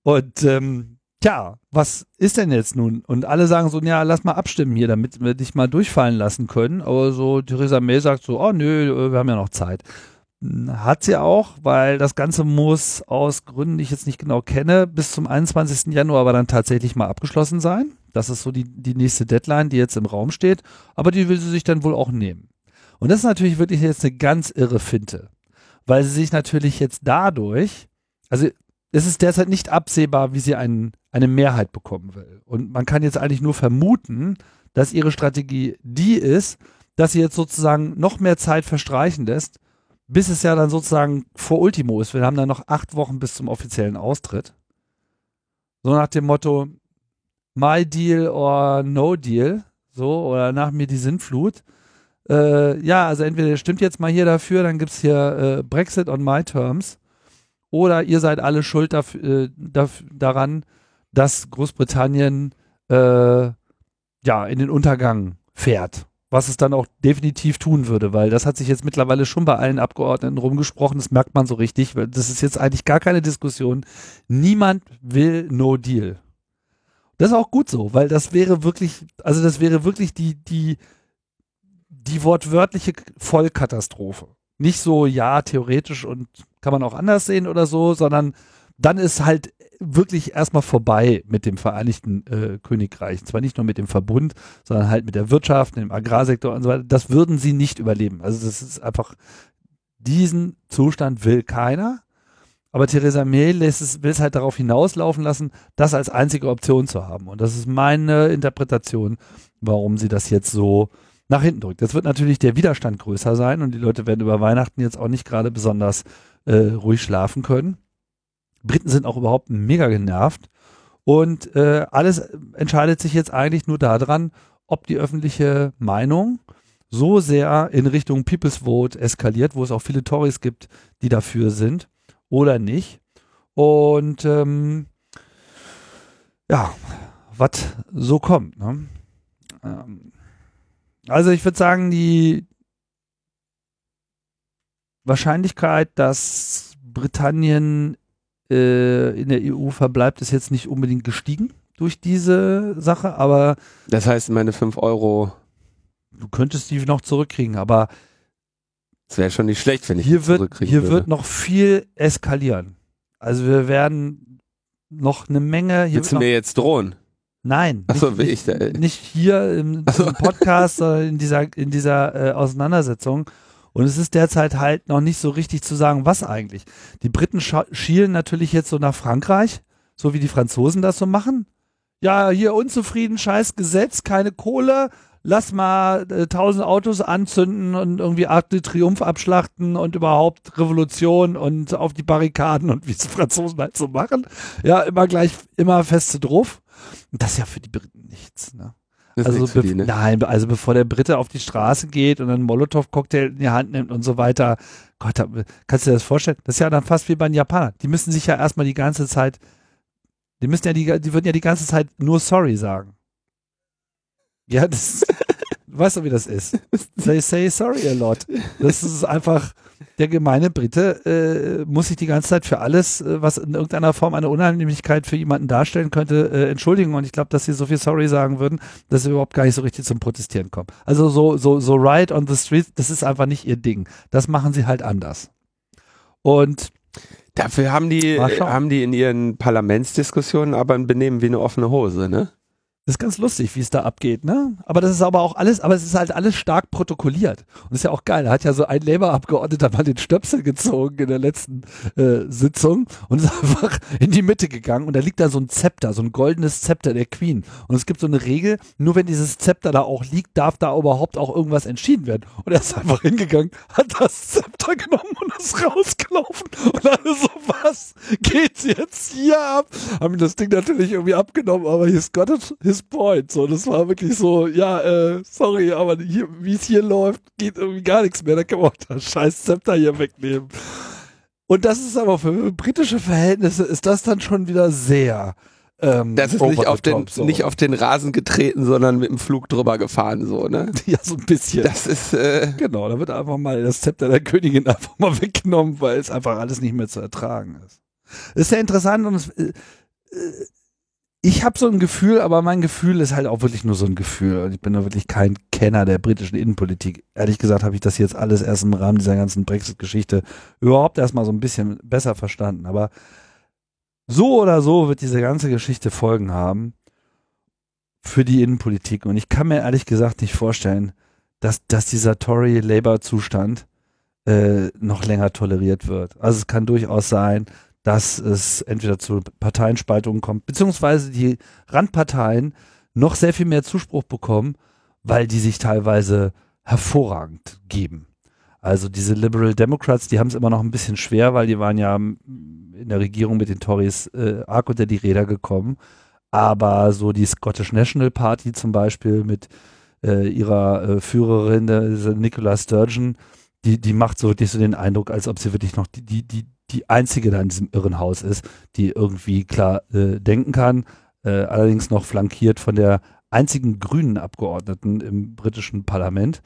Und ähm, Tja, was ist denn jetzt nun? Und alle sagen so, ja, lass mal abstimmen hier, damit wir dich mal durchfallen lassen können. Aber so, Theresa May sagt so, oh nö, wir haben ja noch Zeit. Hm, hat sie auch, weil das Ganze muss aus Gründen, die ich jetzt nicht genau kenne, bis zum 21. Januar aber dann tatsächlich mal abgeschlossen sein. Das ist so die, die nächste Deadline, die jetzt im Raum steht. Aber die will sie sich dann wohl auch nehmen. Und das ist natürlich wirklich jetzt eine ganz irre Finte. Weil sie sich natürlich jetzt dadurch, also es ist derzeit nicht absehbar, wie sie einen, eine Mehrheit bekommen will. Und man kann jetzt eigentlich nur vermuten, dass ihre Strategie die ist, dass sie jetzt sozusagen noch mehr Zeit verstreichen lässt, bis es ja dann sozusagen vor Ultimo ist. Wir haben dann noch acht Wochen bis zum offiziellen Austritt. So nach dem Motto, my deal or no deal, so, oder nach mir die Sintflut. Äh, ja, also entweder stimmt jetzt mal hier dafür, dann gibt's hier äh, Brexit on my terms oder ihr seid alle schuld dafür, äh, dafür, daran, dass Großbritannien äh, ja in den Untergang fährt. Was es dann auch definitiv tun würde, weil das hat sich jetzt mittlerweile schon bei allen Abgeordneten rumgesprochen, das merkt man so richtig, das ist jetzt eigentlich gar keine Diskussion. Niemand will No Deal. Das ist auch gut so, weil das wäre wirklich, also das wäre wirklich die, die, die wortwörtliche Vollkatastrophe. Nicht so, ja, theoretisch und kann man auch anders sehen oder so, sondern dann ist halt wirklich erstmal vorbei mit dem Vereinigten äh, Königreich. Zwar nicht nur mit dem Verbund, sondern halt mit der Wirtschaft, dem Agrarsektor und so weiter. Das würden sie nicht überleben. Also das ist einfach, Diesen Zustand will keiner. Aber Theresa May lässt es, will es halt darauf hinauslaufen lassen, das als einzige Option zu haben. Und das ist meine Interpretation, warum sie das jetzt so nach hinten drückt. Jetzt wird natürlich der Widerstand größer sein und die Leute werden über Weihnachten jetzt auch nicht gerade besonders äh, ruhig schlafen können. Briten sind auch überhaupt mega genervt. Und äh, alles entscheidet sich jetzt eigentlich nur daran, ob die öffentliche Meinung so sehr in Richtung People's Vote eskaliert, wo es auch viele Tories gibt, die dafür sind oder nicht. Und ähm, ja, was so kommt. Ne? Ähm, also ich würde sagen, die Wahrscheinlichkeit, dass Britannien äh, in der EU verbleibt, ist jetzt nicht unbedingt gestiegen durch diese Sache, aber das heißt, meine 5 Euro. Du könntest die noch zurückkriegen, aber es wäre schon nicht schlecht, wenn ich hier wird Hier würde. wird noch viel eskalieren. Also wir werden noch eine Menge. Hier Willst du mir jetzt drohen? Nein. Achso, will ich da, Nicht hier im, im Podcast, sondern in dieser, in dieser äh, Auseinandersetzung. Und es ist derzeit halt noch nicht so richtig zu sagen, was eigentlich. Die Briten schielen natürlich jetzt so nach Frankreich, so wie die Franzosen das so machen. Ja, hier unzufrieden, scheiß Gesetz, keine Kohle, lass mal äh, tausend Autos anzünden und irgendwie Arc de Triomphe abschlachten und überhaupt Revolution und auf die Barrikaden und wie es Franzosen halt so machen. Ja, immer gleich, immer feste drauf. Das ist ja für die Briten nichts, ne? Also, die, ne? nein, also bevor der Brite auf die Straße geht und einen Molotow-Cocktail in die Hand nimmt und so weiter, Gott, kannst du dir das vorstellen? Das ist ja dann fast wie bei den Japanern. Die müssen sich ja erstmal die ganze Zeit, die müssen ja die, die würden ja die ganze Zeit nur sorry sagen. Ja, das, weißt doch, wie das ist. They say sorry a lot. Das ist einfach, der gemeine Brite äh, muss sich die ganze Zeit für alles, äh, was in irgendeiner Form eine Unannehmlichkeit für jemanden darstellen könnte, äh, entschuldigen. Und ich glaube, dass sie so viel sorry sagen würden, dass sie überhaupt gar nicht so richtig zum Protestieren kommen. Also so, so, so right on the street, das ist einfach nicht ihr Ding. Das machen sie halt anders. Und Dafür haben die, haben die in ihren Parlamentsdiskussionen aber ein Benehmen wie eine offene Hose, ne? Das ist ganz lustig, wie es da abgeht, ne? Aber das ist aber auch alles, aber es ist halt alles stark protokolliert. Und ist ja auch geil. Da hat ja so ein Labour-Abgeordneter mal den Stöpsel gezogen in der letzten äh, Sitzung und ist einfach in die Mitte gegangen. Und da liegt da so ein Zepter, so ein goldenes Zepter der Queen. Und es gibt so eine Regel, nur wenn dieses Zepter da auch liegt, darf da überhaupt auch irgendwas entschieden werden. Und er ist einfach hingegangen, hat das Zepter genommen und ist rausgelaufen. Und alle so, was geht's jetzt hier ab? Haben das Ding natürlich irgendwie abgenommen, aber hier ist Gott, his his point. So, das war wirklich so, ja, äh, sorry, aber wie es hier läuft, geht irgendwie gar nichts mehr. Da kann man auch das scheiß Zepter hier wegnehmen. Und das ist aber für britische Verhältnisse ist das dann schon wieder sehr. Ähm, das ist nicht auf, den, so. nicht auf den Rasen getreten, sondern mit dem Flug drüber gefahren, so, ne? Ja, so ein bisschen. Das ist, äh Genau, da wird einfach mal das Zepter der Königin einfach mal weggenommen, weil es einfach alles nicht mehr zu ertragen ist. Ist sehr interessant und es, äh, äh ich habe so ein Gefühl, aber mein Gefühl ist halt auch wirklich nur so ein Gefühl. Ich bin da wirklich kein Kenner der britischen Innenpolitik. Ehrlich gesagt habe ich das jetzt alles erst im Rahmen dieser ganzen Brexit-Geschichte überhaupt erstmal so ein bisschen besser verstanden. Aber so oder so wird diese ganze Geschichte Folgen haben für die Innenpolitik. Und ich kann mir ehrlich gesagt nicht vorstellen, dass, dass dieser Tory-Labour-Zustand äh, noch länger toleriert wird. Also es kann durchaus sein, dass es entweder zu Parteienspaltungen kommt, beziehungsweise die Randparteien noch sehr viel mehr Zuspruch bekommen, weil die sich teilweise hervorragend geben. Also diese Liberal Democrats, die haben es immer noch ein bisschen schwer, weil die waren ja in der Regierung mit den Tories äh, arg unter die Räder gekommen. Aber so die Scottish National Party zum Beispiel mit äh, ihrer äh, Führerin, der, Nicola Sturgeon, die, die macht so wirklich so den Eindruck, als ob sie wirklich noch die, die, die, die einzige da in diesem Irrenhaus ist, die irgendwie klar äh, denken kann, äh, allerdings noch flankiert von der einzigen grünen Abgeordneten im britischen Parlament,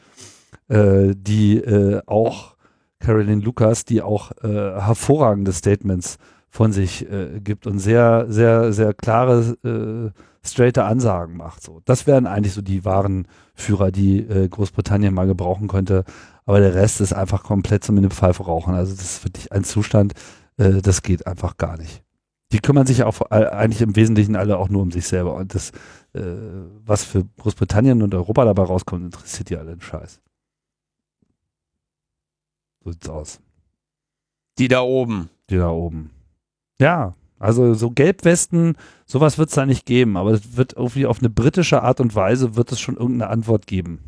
äh, die äh, auch Caroline Lucas, die auch äh, hervorragende Statements von sich äh, gibt und sehr, sehr, sehr klare, straighte Ansagen macht. So, das wären eigentlich so die wahren Führer, die äh, Großbritannien mal gebrauchen könnte aber der Rest ist einfach komplett zum in Pfeife rauchen. Also das ist wirklich ein Zustand, äh, das geht einfach gar nicht. Die kümmern sich auch eigentlich im Wesentlichen alle auch nur um sich selber. Und das, äh, was für Großbritannien und Europa dabei rauskommt, interessiert die alle einen Scheiß. So sieht's aus. Die da oben. Die da oben. Ja, also so Gelbwesten, sowas wird es da nicht geben, aber es wird irgendwie auf eine britische Art und Weise wird es schon irgendeine Antwort geben.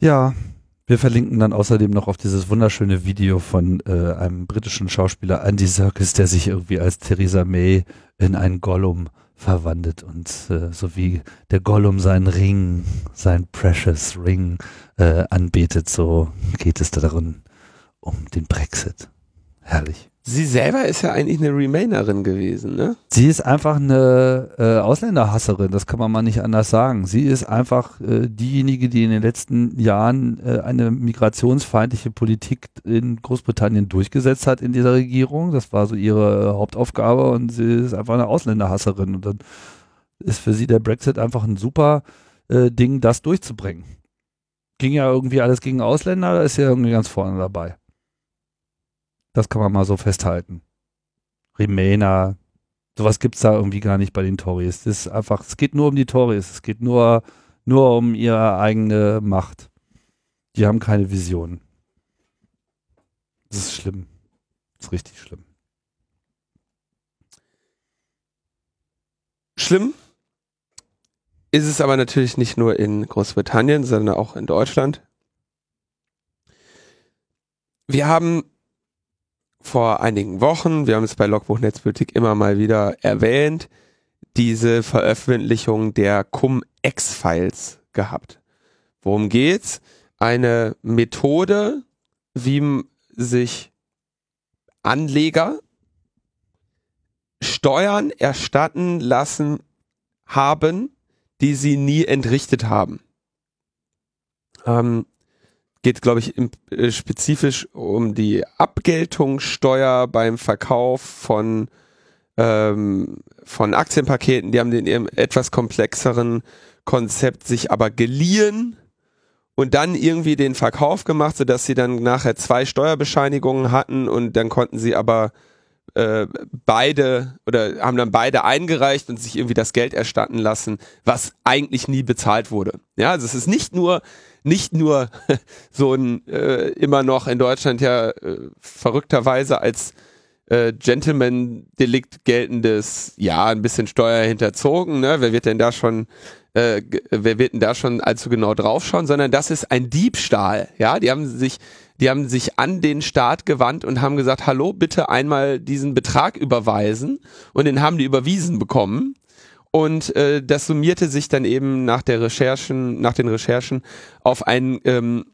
Ja, wir verlinken dann außerdem noch auf dieses wunderschöne Video von äh, einem britischen Schauspieler Andy Serkis, der sich irgendwie als Theresa May in einen Gollum verwandelt und äh, so wie der Gollum seinen Ring, sein Precious Ring äh, anbetet, so geht es darin um den Brexit. Herrlich. Sie selber ist ja eigentlich eine Remainerin gewesen, ne? Sie ist einfach eine äh, Ausländerhasserin, das kann man mal nicht anders sagen. Sie ist einfach äh, diejenige, die in den letzten Jahren äh, eine migrationsfeindliche Politik in Großbritannien durchgesetzt hat in dieser Regierung. Das war so ihre Hauptaufgabe und sie ist einfach eine Ausländerhasserin. Und dann ist für sie der Brexit einfach ein super äh, Ding, das durchzubringen. Ging ja irgendwie alles gegen Ausländer, da ist sie ja irgendwie ganz vorne dabei. Das kann man mal so festhalten. Remainer, sowas gibt es da irgendwie gar nicht bei den Tories. Das ist einfach, es geht nur um die Tories. Es geht nur, nur um ihre eigene Macht. Die haben keine Vision. Das ist schlimm. Das ist richtig schlimm. Schlimm ist es aber natürlich nicht nur in Großbritannien, sondern auch in Deutschland. Wir haben vor einigen Wochen, wir haben es bei Logbuch Netzpolitik immer mal wieder erwähnt, diese Veröffentlichung der Cum-Ex-Files gehabt. Worum geht's? Eine Methode, wie sich Anleger Steuern erstatten lassen haben, die sie nie entrichtet haben. Ähm, geht, glaube ich, im, äh, spezifisch um die Abgeltungssteuer beim Verkauf von, ähm, von Aktienpaketen. Die haben den ihrem etwas komplexeren Konzept sich aber geliehen und dann irgendwie den Verkauf gemacht, sodass sie dann nachher zwei Steuerbescheinigungen hatten und dann konnten sie aber äh, beide oder haben dann beide eingereicht und sich irgendwie das Geld erstatten lassen, was eigentlich nie bezahlt wurde. Ja, also es ist nicht nur nicht nur so ein äh, immer noch in Deutschland ja äh, verrückterweise als äh, Gentleman-Delikt geltendes, ja, ein bisschen Steuer hinterzogen, ne? Wer wird denn da schon, äh, wer wird denn da schon allzu genau draufschauen, sondern das ist ein Diebstahl, ja, die haben sich, die haben sich an den Staat gewandt und haben gesagt, hallo, bitte einmal diesen Betrag überweisen. Und den haben die überwiesen bekommen und äh, das summierte sich dann eben nach der Recherchen, nach den Recherchen auf ein ähm,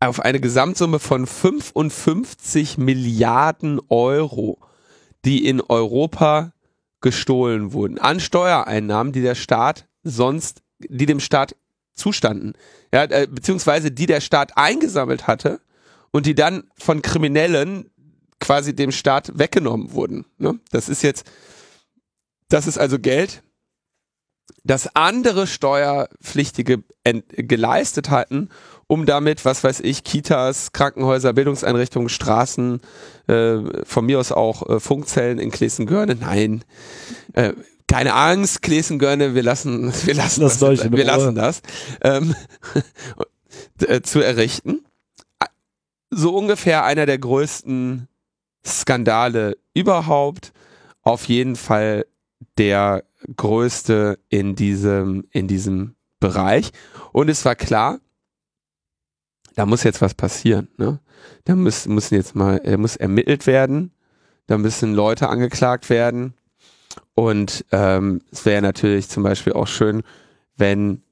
auf eine Gesamtsumme von 55 Milliarden Euro, die in Europa gestohlen wurden an Steuereinnahmen, die der Staat sonst, die dem Staat zustanden, ja, äh, beziehungsweise die der Staat eingesammelt hatte und die dann von Kriminellen quasi dem Staat weggenommen wurden. Ne? Das ist jetzt das ist also Geld, das andere Steuerpflichtige geleistet hatten, um damit, was weiß ich, Kitas, Krankenhäuser, Bildungseinrichtungen, Straßen, äh, von mir aus auch äh, Funkzellen in Klesengörne, nein, äh, keine Angst, Klesengörne, wir lassen, wir lassen das, das wir lassen das, ähm, äh, zu errichten. So ungefähr einer der größten Skandale überhaupt. Auf jeden Fall der größte in diesem, in diesem Bereich. Und es war klar, da muss jetzt was passieren. Ne? Da muss, müssen jetzt mal, er muss ermittelt werden, da müssen Leute angeklagt werden. Und ähm, es wäre natürlich zum Beispiel auch schön, wenn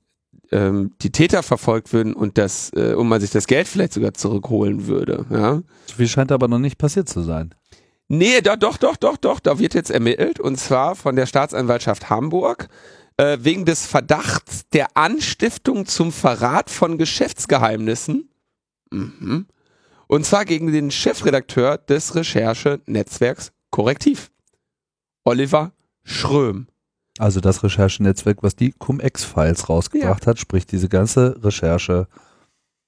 ähm, die Täter verfolgt würden und das, äh, und man sich das Geld vielleicht sogar zurückholen würde. Ja? Viel scheint aber noch nicht passiert zu sein. Nee, doch, doch, doch, doch, doch, da wird jetzt ermittelt und zwar von der Staatsanwaltschaft Hamburg äh, wegen des Verdachts der Anstiftung zum Verrat von Geschäftsgeheimnissen. Mhm. Und zwar gegen den Chefredakteur des Recherchenetzwerks Korrektiv, Oliver Schröm. Also das Recherchenetzwerk, was die Cum-Ex-Files rausgebracht ja. hat, sprich diese ganze Recherche.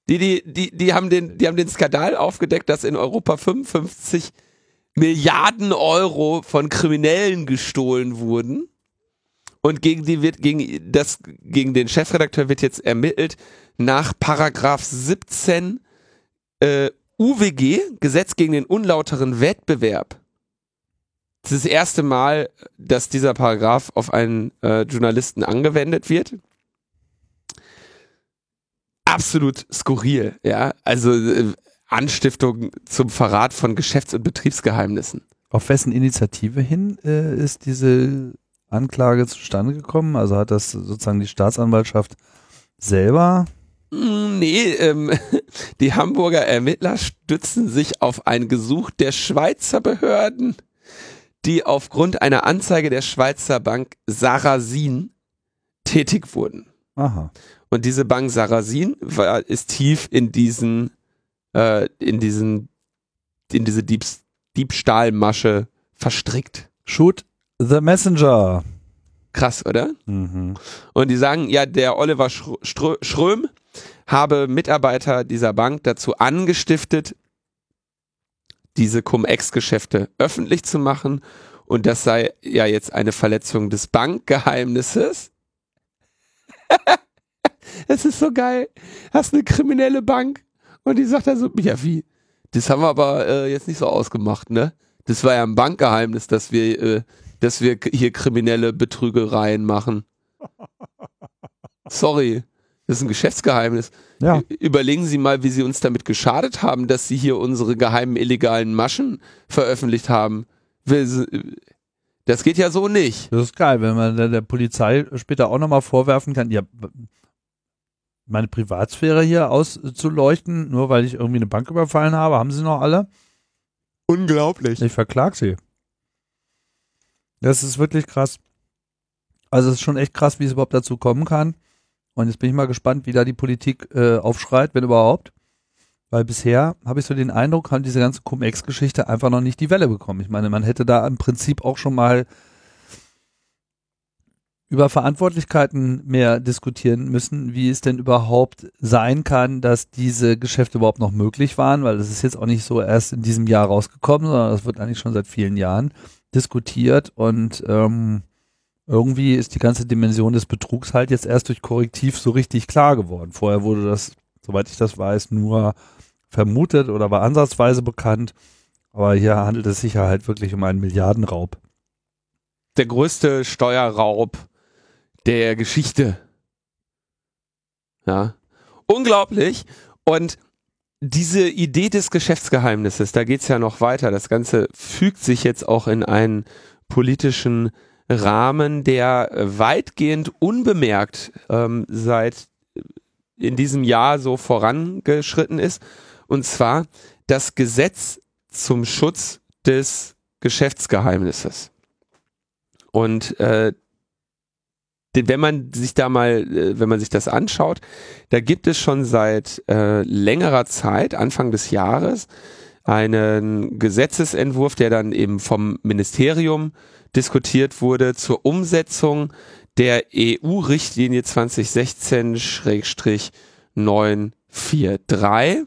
Die, die, die, die, haben den, die haben den Skandal aufgedeckt, dass in Europa 55 Milliarden Euro von Kriminellen gestohlen wurden. Und gegen die wird, gegen das, gegen den Chefredakteur wird jetzt ermittelt nach Paragraph 17 äh, UWG, Gesetz gegen den unlauteren Wettbewerb. Das ist das erste Mal, dass dieser Paragraph auf einen äh, Journalisten angewendet wird. Absolut skurril, ja. Also äh, Anstiftung zum Verrat von Geschäfts- und Betriebsgeheimnissen. Auf wessen Initiative hin äh, ist diese Anklage zustande gekommen? Also hat das sozusagen die Staatsanwaltschaft selber? Mm, Nee, ähm, die Hamburger Ermittler stützen sich auf ein Gesuch der Schweizer Behörden, die aufgrund einer Anzeige der Schweizer Bank Sarasin tätig wurden. Aha. Und diese Bank Sarasin war, ist tief in diesen, äh, in diesen, in diese Diebs Diebstahlmasche verstrickt. Shoot the Messenger. Krass, oder? Mhm. Und die sagen, ja, der Oliver Schrö Strö Schröm habe Mitarbeiter dieser Bank dazu angestiftet, diese Cum-Ex-Geschäfte öffentlich zu machen. Und das sei ja jetzt eine Verletzung des Bankgeheimnisses. Es ist so geil. Hast eine kriminelle Bank und die sagt dann so, ja wie? Das haben wir aber äh, jetzt nicht so ausgemacht, ne? Das war ja ein Bankgeheimnis, dass wir, äh, dass wir hier kriminelle Betrügereien machen. Sorry, das ist ein Geschäftsgeheimnis. Ja. Überlegen Sie mal, wie Sie uns damit geschadet haben, dass Sie hier unsere geheimen illegalen Maschen veröffentlicht haben. Das geht ja so nicht. Das ist geil, wenn man der, der Polizei später auch nochmal vorwerfen kann, ja, meine Privatsphäre hier auszuleuchten, nur weil ich irgendwie eine Bank überfallen habe, haben sie noch alle? Unglaublich. Ich verklag sie. Das ist wirklich krass. Also es ist schon echt krass, wie es überhaupt dazu kommen kann. Und jetzt bin ich mal gespannt, wie da die Politik äh, aufschreit, wenn überhaupt. Weil bisher habe ich so den Eindruck, haben diese ganze Cum-Ex-Geschichte einfach noch nicht die Welle bekommen. Ich meine, man hätte da im Prinzip auch schon mal über Verantwortlichkeiten mehr diskutieren müssen, wie es denn überhaupt sein kann, dass diese Geschäfte überhaupt noch möglich waren, weil das ist jetzt auch nicht so erst in diesem Jahr rausgekommen, sondern das wird eigentlich schon seit vielen Jahren diskutiert und ähm, irgendwie ist die ganze Dimension des Betrugs halt jetzt erst durch Korrektiv so richtig klar geworden. Vorher wurde das, soweit ich das weiß, nur vermutet oder war ansatzweise bekannt, aber hier handelt es sich ja halt wirklich um einen Milliardenraub. Der größte Steuerraub der Geschichte. Ja. Unglaublich. Und diese Idee des Geschäftsgeheimnisses, da geht's ja noch weiter. Das Ganze fügt sich jetzt auch in einen politischen Rahmen, der weitgehend unbemerkt ähm, seit in diesem Jahr so vorangeschritten ist. Und zwar das Gesetz zum Schutz des Geschäftsgeheimnisses. Und äh, wenn man sich da mal, äh, wenn man sich das anschaut, da gibt es schon seit äh, längerer Zeit, Anfang des Jahres, einen Gesetzesentwurf, der dann eben vom Ministerium diskutiert wurde zur Umsetzung der EU-Richtlinie 2016-943,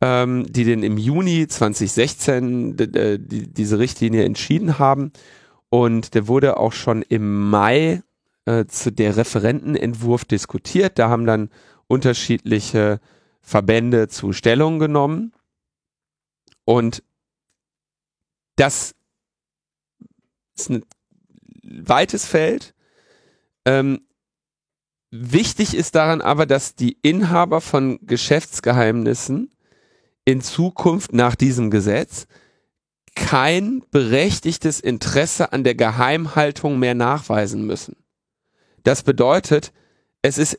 ähm, die den im Juni 2016 d- d- die, diese Richtlinie entschieden haben. Und der wurde auch schon im Mai äh, zu der Referentenentwurf diskutiert. Da haben dann unterschiedliche Verbände zu Stellung genommen. Und das ist ein weites Feld. Ähm, wichtig ist daran aber, dass die Inhaber von Geschäftsgeheimnissen in Zukunft nach diesem Gesetz kein berechtigtes Interesse an der Geheimhaltung mehr nachweisen müssen. Das bedeutet, es ist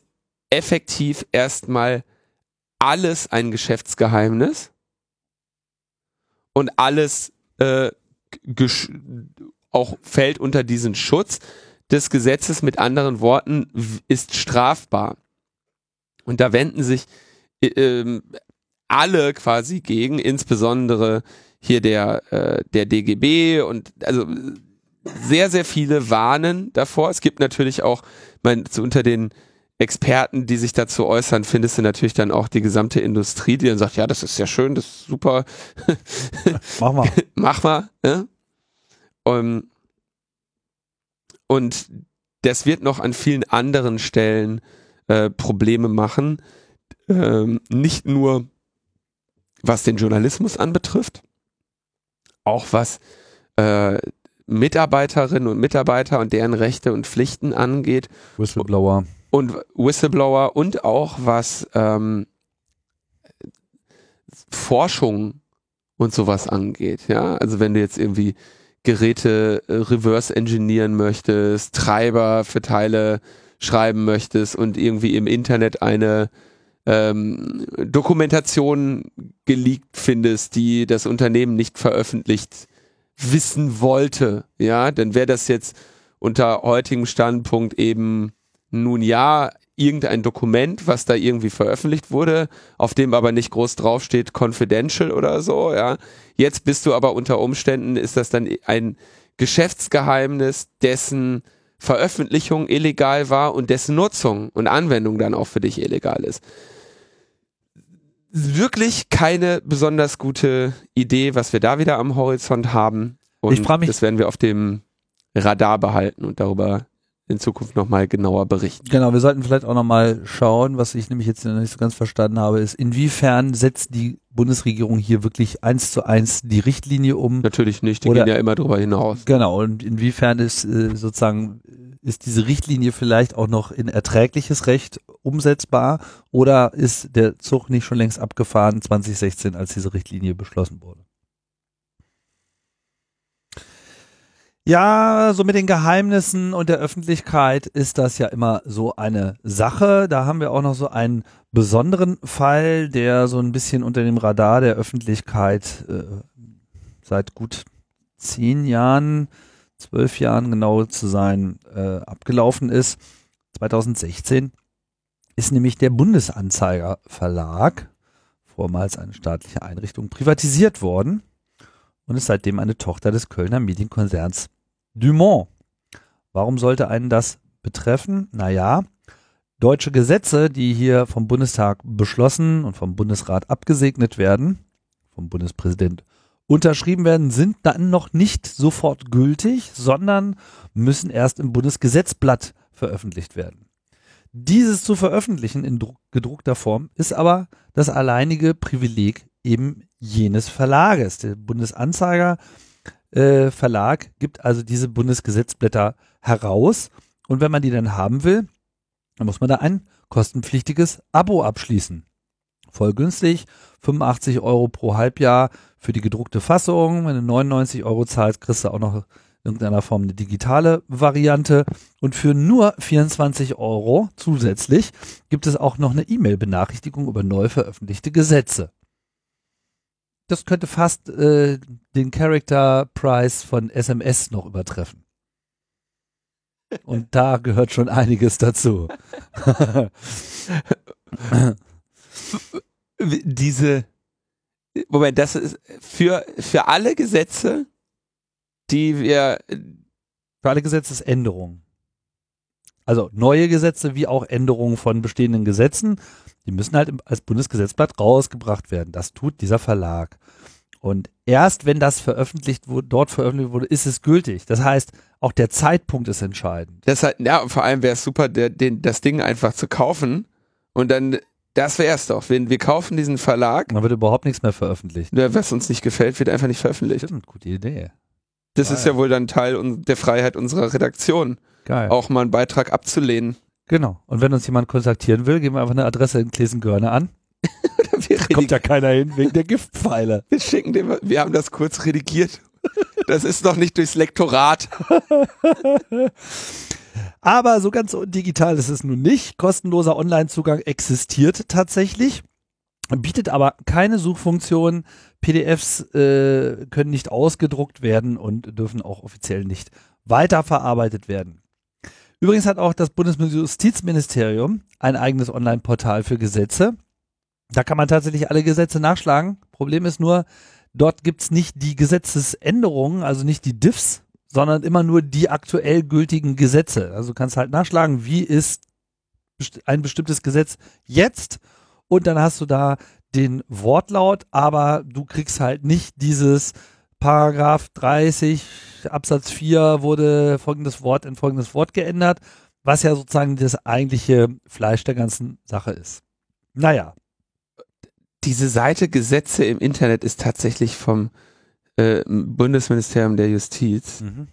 effektiv erstmal alles ein Geschäftsgeheimnis und alles äh, auch fällt unter diesen Schutz des Gesetzes. Mit anderen Worten, ist strafbar. Und da wenden sich äh, ähm, alle quasi gegen, insbesondere hier der, äh, der DGB und also sehr, sehr viele warnen davor. Es gibt natürlich auch, mein, so unter den Experten, die sich dazu äußern, findest du natürlich dann auch die gesamte Industrie, die dann sagt, ja, das ist ja schön, das ist super, Mach mal. mach mal. Ne? Um, und das wird noch an vielen anderen Stellen äh, Probleme machen. Ähm, nicht nur was den Journalismus anbetrifft, auch was äh, Mitarbeiterinnen und Mitarbeiter und deren Rechte und Pflichten angeht. Whistleblower. Und Whistleblower und auch was ähm, Forschung und sowas angeht. Ja, also wenn du jetzt irgendwie Geräte äh, reverse engineeren möchtest, Treiber für Teile schreiben möchtest und irgendwie im Internet eine ähm, Dokumentation geleakt findest, die das Unternehmen nicht veröffentlicht wissen wollte, ja, dann wäre das jetzt unter heutigem Standpunkt eben nun ja irgendein Dokument, was da irgendwie veröffentlicht wurde, auf dem aber nicht groß draufsteht confidential oder so, ja. Jetzt bist du aber unter Umständen, ist das dann ein Geschäftsgeheimnis, dessen Veröffentlichung illegal war und dessen Nutzung und Anwendung dann auch für dich illegal ist. Wirklich keine besonders gute Idee, was wir da wieder am Horizont haben. Und Ich mich- das werden wir auf dem Radar behalten und darüber in Zukunft nochmal genauer berichten. Genau, wir sollten vielleicht auch nochmal schauen, was ich nämlich jetzt noch nicht so ganz verstanden habe, ist, inwiefern setzt die Bundesregierung hier wirklich eins zu eins die Richtlinie um? Natürlich nicht, die Oder- gehen ja immer drüber hinaus. Genau, und inwiefern ist äh, sozusagen, ist diese Richtlinie vielleicht auch noch in erträgliches Recht umsetzbar oder ist der Zug nicht schon längst abgefahren 2016, als diese Richtlinie beschlossen wurde? Ja, so mit den Geheimnissen und der Öffentlichkeit ist das ja immer so eine Sache. Da haben wir auch noch so einen besonderen Fall, der so ein bisschen unter dem Radar der Öffentlichkeit äh, seit gut zehn Jahren, zwölf Jahren genau zu sein, äh, abgelaufen ist. 2016 ist nämlich der Bundesanzeiger Verlag, vormals eine staatliche Einrichtung, privatisiert worden und ist seitdem eine Tochter des Kölner Medienkonzerns Dumont. Warum sollte einen das betreffen? Naja, deutsche Gesetze, die hier vom Bundestag beschlossen und vom Bundesrat abgesegnet werden, vom Bundespräsident unterschrieben werden, sind dann noch nicht sofort gültig, sondern müssen erst im Bundesgesetzblatt veröffentlicht werden. Dieses zu veröffentlichen in druck- gedruckter Form ist aber das alleinige Privileg eben jenes Verlages. Der Bundesanzeiger äh, Verlag gibt also diese Bundesgesetzblätter heraus und wenn man die dann haben will, dann muss man da ein kostenpflichtiges Abo abschließen. Voll günstig, 85 Euro pro Halbjahr für die gedruckte Fassung. Wenn du 99 Euro zahlst, kriegst du auch noch in irgendeiner Form eine digitale Variante. Und für nur 24 Euro zusätzlich gibt es auch noch eine E-Mail-Benachrichtigung über neu veröffentlichte Gesetze. Das könnte fast äh, den Character Price von SMS noch übertreffen. Und da gehört schon einiges dazu. Diese, Moment, das ist für, für alle Gesetze, die wir, Für alle Gesetzesänderungen. Also neue Gesetze wie auch Änderungen von bestehenden Gesetzen, die müssen halt als Bundesgesetzblatt rausgebracht werden. Das tut dieser Verlag. Und erst wenn das veröffentlicht wurde, dort veröffentlicht wurde, ist es gültig. Das heißt, auch der Zeitpunkt ist entscheidend. das halt, ja, vor allem wäre es super, der, den, das Ding einfach zu kaufen und dann, das wäre es doch, wenn wir kaufen diesen Verlag, Man wird überhaupt nichts mehr veröffentlicht. nur was uns nicht gefällt, wird einfach nicht veröffentlicht. Stimmt, gute Idee. Das ist ja wohl dann Teil der Freiheit unserer Redaktion, Geil. auch mal einen Beitrag abzulehnen. Genau. Und wenn uns jemand kontaktieren will, geben wir einfach eine Adresse in Klesengörne an. Wir, Kommt ja keiner hin wegen der Giftpfeile. wir schicken dem, wir haben das kurz redigiert. Das ist noch nicht durchs Lektorat. Aber so ganz digital ist es nun nicht. Kostenloser Online-Zugang existiert tatsächlich, bietet aber keine Suchfunktion. PDFs äh, können nicht ausgedruckt werden und dürfen auch offiziell nicht weiterverarbeitet werden. Übrigens hat auch das Bundesjustizministerium ein eigenes Online-Portal für Gesetze. Da kann man tatsächlich alle Gesetze nachschlagen. Problem ist nur, dort gibt's nicht die Gesetzesänderungen, also nicht die Diffs, sondern immer nur die aktuell gültigen Gesetze. Also du kannst halt nachschlagen, wie ist ein bestimmtes Gesetz jetzt und dann hast du da den Wortlaut, aber du kriegst halt nicht dieses Paragraph 30 Absatz 4 wurde folgendes Wort in folgendes Wort geändert, was ja sozusagen das eigentliche Fleisch der ganzen Sache ist. Naja. Diese Seite Gesetze im Internet ist tatsächlich vom äh, Bundesministerium der Justiz. Mhm.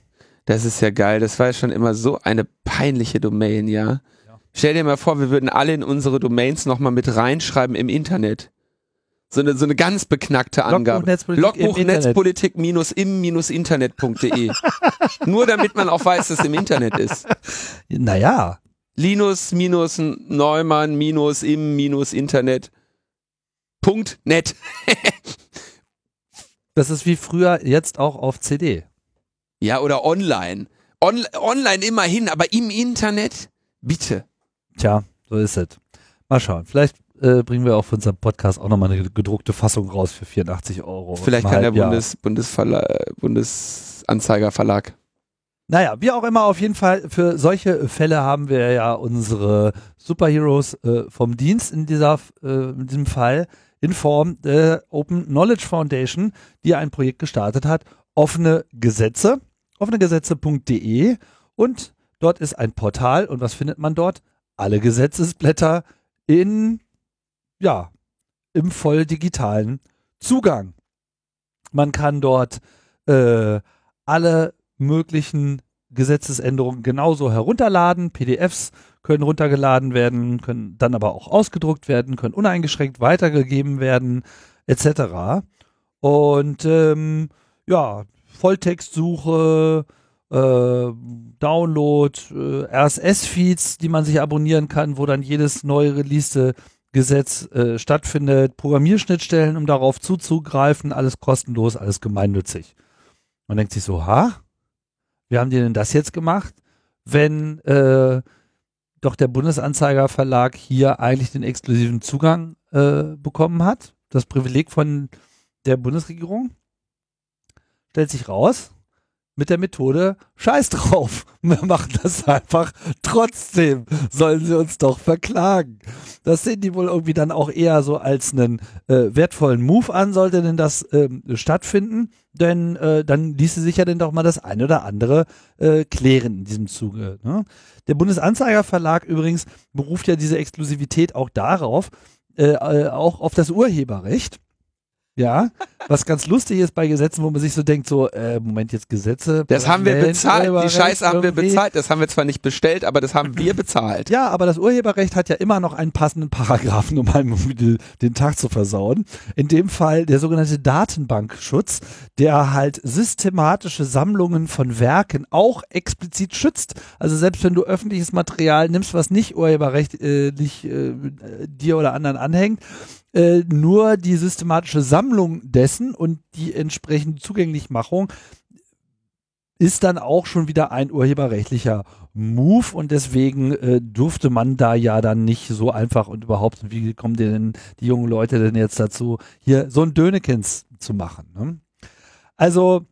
Das ist ja geil. Das war ja schon immer so eine peinliche Domain, ja. Ja. Stell dir mal vor, wir würden alle in unsere Domains nochmal mit reinschreiben im Internet. So eine, so eine ganz beknackte Angabe. Netzpolitik Logbuch im Internet. Netzpolitik minus im minus Internet.de. Nur damit man auch weiß, dass es im Internet ist. Naja, Linus minus Neumann minus im minus Internet. Punkt net. das ist wie früher jetzt auch auf CD. Ja, oder online. On online immerhin, aber im Internet? Bitte. Tja, so ist es. Mal schauen. Vielleicht äh, bringen wir auch für unseren Podcast auch nochmal eine gedruckte Fassung raus für 84 Euro. Vielleicht kann der. Bundes, Bundesverla Bundesanzeiger Verlag. Naja, wie auch immer, auf jeden Fall, für solche Fälle haben wir ja unsere Superheroes äh, vom Dienst in, dieser, äh, in diesem Fall in Form der Open Knowledge Foundation, die ein Projekt gestartet hat, offene Gesetze, offenegesetze.de und dort ist ein Portal und was findet man dort? Alle Gesetzesblätter in, ja, im voll digitalen Zugang. Man kann dort äh, alle möglichen Gesetzesänderungen genauso herunterladen. PDFs können runtergeladen werden, können dann aber auch ausgedruckt werden, können uneingeschränkt weitergegeben werden, etc. Und ähm, ja, Volltextsuche, äh, Download, äh, RSS-Feeds, die man sich abonnieren kann, wo dann jedes neu releaste Gesetz äh, stattfindet, Programmierschnittstellen, um darauf zuzugreifen, alles kostenlos, alles gemeinnützig. Man denkt sich so, ha, wie haben die denn das jetzt gemacht, wenn äh, doch der Bundesanzeiger Verlag hier eigentlich den exklusiven Zugang äh, bekommen hat, das Privileg von der Bundesregierung? Stellt sich raus, mit der Methode Scheiß drauf. Wir machen das einfach trotzdem. Sollen sie uns doch verklagen. Das sehen die wohl irgendwie dann auch eher so als einen äh, wertvollen Move an, sollte denn das ähm, stattfinden. Denn äh, dann ließe sich ja denn doch mal das eine oder andere äh, klären in diesem Zuge. Ne? Der Bundesanzeigerverlag übrigens beruft ja diese Exklusivität auch darauf, äh, äh, auch auf das Urheberrecht. Ja, was ganz lustig ist bei Gesetzen, wo man sich so denkt, so, äh, Moment, jetzt Gesetze. Das haben wir bezahlt. Die Scheiße haben wir bezahlt. Das haben wir zwar nicht bestellt, aber das haben wir bezahlt. Ja, aber das Urheberrecht hat ja immer noch einen passenden Paragraphen, um einem den Tag zu versauen. In dem Fall der sogenannte Datenbankschutz, der halt systematische Sammlungen von Werken auch explizit schützt. Also selbst wenn du öffentliches Material nimmst, was nicht urheberrechtlich äh, dir oder anderen anhängt, äh, nur die systematische Sammlung dessen und die entsprechende Zugänglichmachung ist dann auch schon wieder ein urheberrechtlicher Move und deswegen äh, durfte man da ja dann nicht so einfach und überhaupt, wie kommen denn die jungen Leute denn jetzt dazu, hier so ein Dönekens zu machen? Ne? Also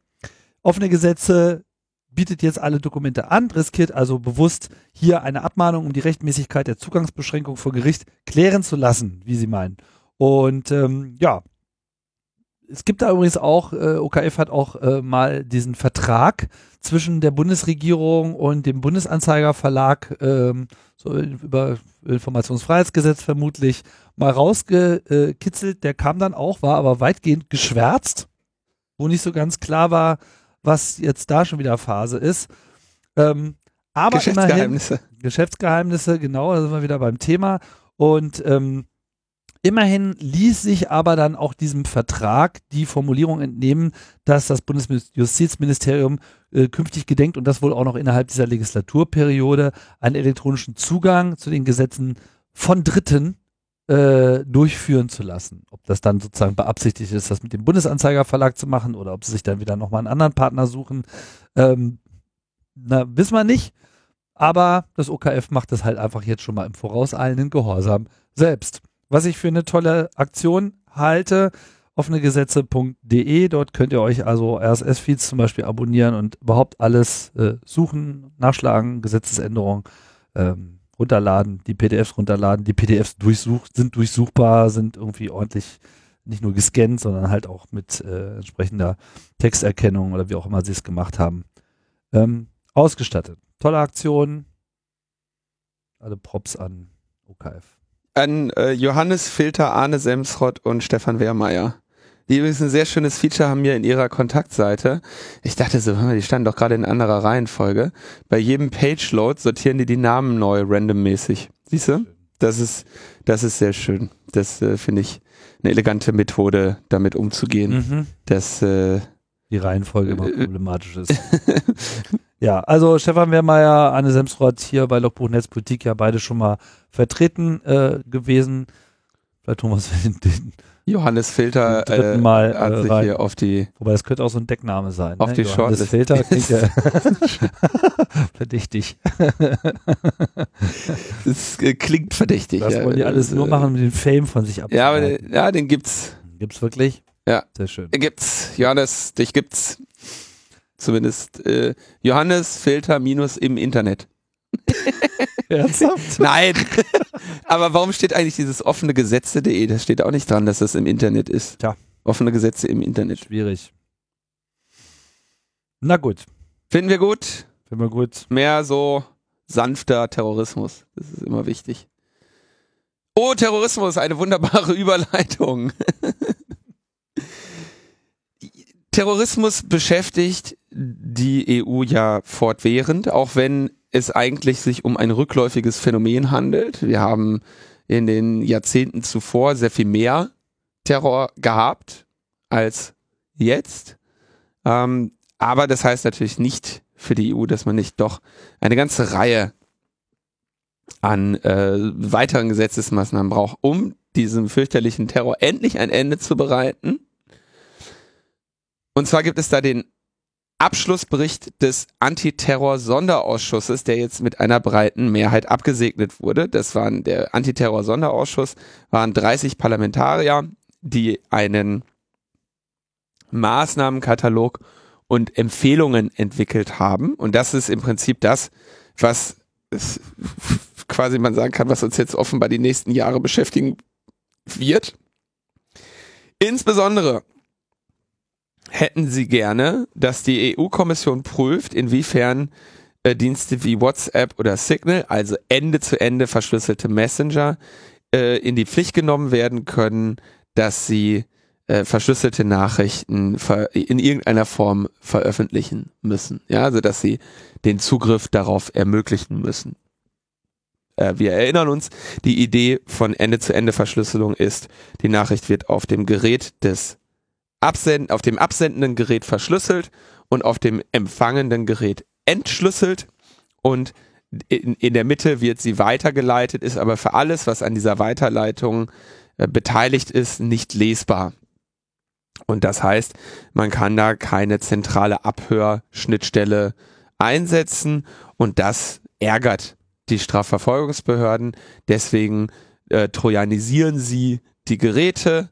offene Gesetze bietet jetzt alle Dokumente an, riskiert also bewusst hier eine Abmahnung, um die Rechtmäßigkeit der Zugangsbeschränkung vor Gericht klären zu lassen, wie sie meinen. Und ähm, ja, es gibt da übrigens auch, äh, OKF hat auch äh, mal diesen Vertrag zwischen der Bundesregierung und dem Bundesanzeigerverlag, ähm, so über Informationsfreiheitsgesetz vermutlich, mal rausgekitzelt. Der kam dann auch, war aber weitgehend geschwärzt, wo nicht so ganz klar war, was jetzt da schon wieder Phase ist. Ähm, aber immerhin, Geschäftsgeheimnisse. Geschäftsgeheimnisse, genau, da sind wir wieder beim Thema. Und ähm, immerhin ließ sich aber dann auch diesem Vertrag die Formulierung entnehmen, dass das Bundesjustizministerium äh, künftig gedenkt und das wohl auch noch innerhalb dieser Legislaturperiode einen elektronischen Zugang zu den Gesetzen von Dritten äh, durchführen zu lassen. Ob das dann sozusagen beabsichtigt ist, das mit dem Bundesanzeigerverlag zu machen oder ob sie sich dann wieder nochmal einen anderen Partner suchen, ähm, na, wissen wir nicht. Aber das OKF macht das halt einfach jetzt schon mal im vorauseilenden Gehorsam selbst. Was ich für eine tolle Aktion halte, offenegesetze.de, dort könnt ihr euch also RSS-Feeds zum Beispiel abonnieren und überhaupt alles äh, suchen, nachschlagen, Gesetzesänderungen ähm, runterladen, die PDFs runterladen. Die PDFs durchsucht, sind durchsuchbar, sind irgendwie ordentlich nicht nur gescannt, sondern halt auch mit äh, entsprechender Texterkennung oder wie auch immer sie es gemacht haben, ähm, ausgestattet. Tolle Aktion. Alle Props an OKF. An äh, Johannes Filter, Arne Semsrott und Stefan Wehrmeier. Die übrigens ein sehr schönes Feature haben hier in ihrer Kontaktseite. Ich dachte so, die standen doch gerade in anderer Reihenfolge. Bei jedem Page-Load sortieren die die Namen neu, randommäßig. Siehst du? Das ist, das ist sehr schön. Das äh, finde ich eine elegante Methode, damit umzugehen. Mhm. Das, äh, Die Reihenfolge immer problematisch ist. ja, also Stefan Wehrmeier, Anne Semsrott hier bei Logbuch Netzpolitik ja beide schon mal vertreten äh, gewesen. Vielleicht tun wir es den, den Johannes Filter dritten äh, Mal, hat äh, sich rein. hier auf die Wobei das könnte auch so ein Deckname sein. Auf ne? die Johannes Shortlist. Filter klingt ja verdächtig. Das äh, klingt verdächtig. Das ja. wollen die alles nur Äh, machen, um den Fame von sich Ja, aber den, ja, den gibt's. Gibt's wirklich? Ja. Sehr schön. Den gibt's. Johannes, dich gibt's. Zumindest äh, Johannes Filter minus im Internet. Ernsthaft? Nein. aber warum steht eigentlich dieses offene Gesetze.de? Da steht auch nicht dran, dass das im Internet ist. Tja. Offene Gesetze im Internet. Schwierig. Na gut, Finden wir gut. finden wir gut. Mehr so sanfter Terrorismus. Das ist immer wichtig. Oh, Terrorismus, eine wunderbare Überleitung. Terrorismus beschäftigt die EU ja fortwährend, auch wenn es eigentlich sich um ein rückläufiges Phänomen handelt. Wir haben in den Jahrzehnten zuvor sehr viel mehr Terror gehabt als jetzt. Ähm, aber das heißt natürlich nicht für die EU, dass man nicht doch eine ganze Reihe an äh, weiteren Gesetzesmaßnahmen braucht, um diesem fürchterlichen Terror endlich ein Ende zu bereiten. Und zwar gibt es da den Abschlussbericht des Antiterror-Sonderausschusses, der jetzt mit einer breiten Mehrheit abgesegnet wurde. Das waren der Antiterror-Sonderausschuss, waren 30 Parlamentarier, die einen Maßnahmenkatalog und Empfehlungen entwickelt haben. Und das ist im Prinzip das, was quasi man sagen kann, was uns jetzt offenbar die nächsten Jahre beschäftigen wird. Insbesondere hätten sie gerne, dass die EU-Kommission prüft, inwiefern äh, Dienste wie WhatsApp oder Signal, also Ende-zu-Ende verschlüsselte Messenger, äh, in die Pflicht genommen werden können, dass sie äh, verschlüsselte Nachrichten ver in irgendeiner Form veröffentlichen müssen. Ja, also dass sie den Zugriff darauf ermöglichen müssen. Äh, wir erinnern uns, die Idee von Ende-zu-Ende-Verschlüsselung ist, die Nachricht wird auf dem Gerät des Absend auf dem absendenden Gerät verschlüsselt und auf dem empfangenden Gerät entschlüsselt und in, in der Mitte wird sie weitergeleitet, ist aber für alles, was an dieser Weiterleitung äh, beteiligt ist, nicht lesbar. Und das heißt, man kann da keine zentrale Abhörschnittstelle einsetzen und das ärgert die Strafverfolgungsbehörden. Deswegen äh, trojanisieren sie die Geräte,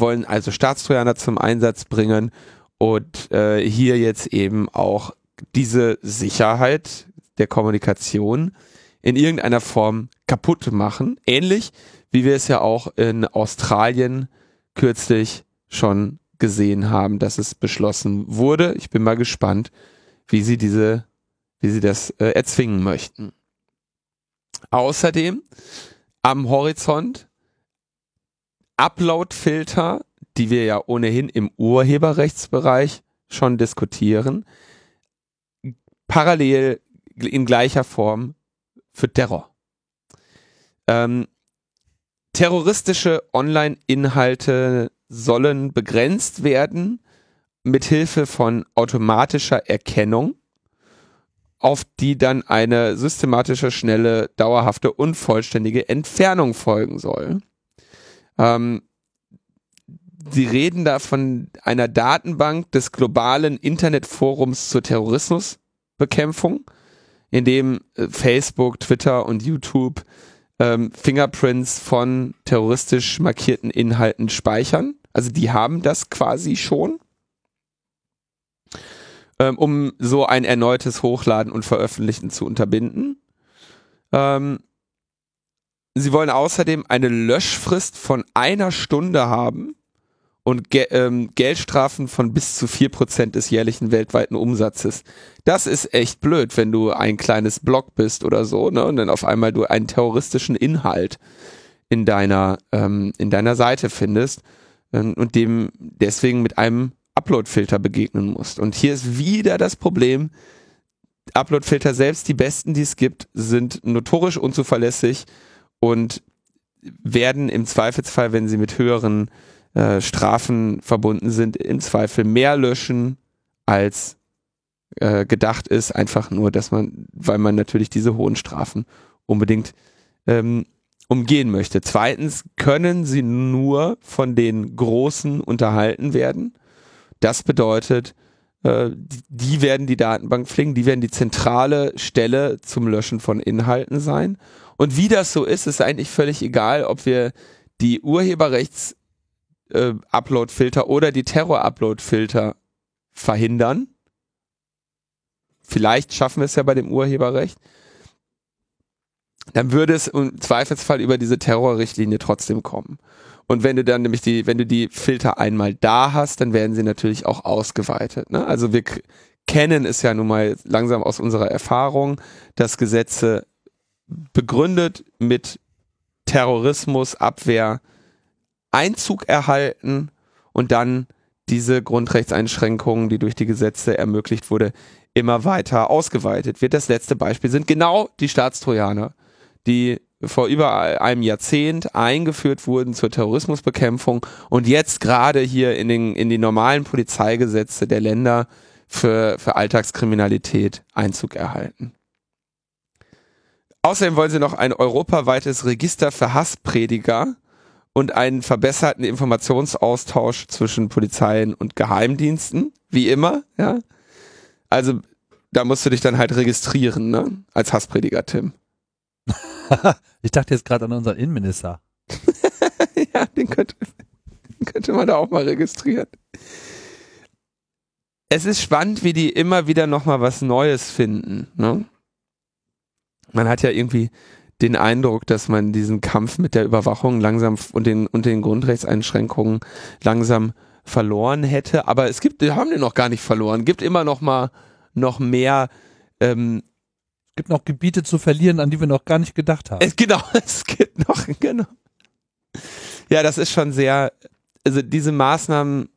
wollen also Staatstrojaner zum Einsatz bringen und äh, hier jetzt eben auch diese Sicherheit der Kommunikation in irgendeiner Form kaputt machen. Ähnlich wie wir es ja auch in Australien kürzlich schon gesehen haben, dass es beschlossen wurde. Ich bin mal gespannt, wie sie diese, wie sie das äh, erzwingen möchten. Außerdem am Horizont Upload-Filter, die wir ja ohnehin im Urheberrechtsbereich schon diskutieren, parallel in gleicher Form für Terror. Ähm, terroristische Online-Inhalte sollen begrenzt werden mithilfe von automatischer Erkennung, auf die dann eine systematische, schnelle, dauerhafte und vollständige Entfernung folgen soll. Ähm, Sie reden da von einer Datenbank des globalen Internetforums zur Terrorismusbekämpfung, in dem äh, Facebook, Twitter und YouTube ähm, Fingerprints von terroristisch markierten Inhalten speichern. Also die haben das quasi schon, ähm, um so ein erneutes Hochladen und Veröffentlichen zu unterbinden. Ähm, sie wollen außerdem eine Löschfrist von einer Stunde haben, und Ge ähm, Geldstrafen von bis zu vier Prozent des jährlichen weltweiten Umsatzes. Das ist echt blöd, wenn du ein kleines Blog bist oder so, ne? Und dann auf einmal du einen terroristischen Inhalt in deiner, ähm, in deiner Seite findest ähm, und dem deswegen mit einem Upload-Filter begegnen musst. Und hier ist wieder das Problem, Upload-Filter selbst, die besten, die es gibt, sind notorisch unzuverlässig und werden im Zweifelsfall, wenn sie mit höheren äh, Strafen verbunden sind, im Zweifel mehr löschen, als äh, gedacht ist. Einfach nur, dass man, weil man natürlich diese hohen Strafen unbedingt ähm, umgehen möchte. Zweitens können sie nur von den Großen unterhalten werden. Das bedeutet, äh, die werden die Datenbank pflegen, die werden die zentrale Stelle zum Löschen von Inhalten sein. Und wie das so ist, ist eigentlich völlig egal, ob wir die Urheberrechts äh, oder die Terror-Upload-Filter verhindern. Vielleicht schaffen wir es ja bei dem Urheberrecht. Dann würde es im Zweifelsfall über diese Terrorrichtlinie trotzdem kommen. Und wenn du dann nämlich die, wenn du die Filter einmal da hast, dann werden sie natürlich auch ausgeweitet. Ne? Also wir kennen es ja nun mal langsam aus unserer Erfahrung, dass Gesetze begründet mit Terrorismus, Abwehr, Einzug erhalten und dann diese Grundrechtseinschränkungen, die durch die Gesetze ermöglicht wurde, immer weiter ausgeweitet wird. Das letzte Beispiel sind genau die Staatstrojaner, die vor über einem Jahrzehnt eingeführt wurden zur Terrorismusbekämpfung und jetzt gerade hier in, den, in die normalen Polizeigesetze der Länder für, für Alltagskriminalität Einzug erhalten. Außerdem wollen sie noch ein europaweites Register für Hassprediger und einen verbesserten Informationsaustausch zwischen Polizeien und Geheimdiensten, wie immer, ja. Also da musst du dich dann halt registrieren, ne? Als Hassprediger, Tim. ich dachte jetzt gerade an unseren Innenminister. ja, den könnte, den könnte man da auch mal registrieren. Es ist spannend, wie die immer wieder nochmal was Neues finden. Ne? Man hat ja irgendwie den Eindruck, dass man diesen Kampf mit der Überwachung langsam und den, und den Grundrechtseinschränkungen langsam verloren hätte. Aber es gibt, wir haben den noch gar nicht verloren. Gibt immer noch mal noch mehr. Ähm, es gibt noch Gebiete zu verlieren, an die wir noch gar nicht gedacht haben. Es, genau, es gibt noch, genau. Ja, das ist schon sehr, also diese Maßnahmen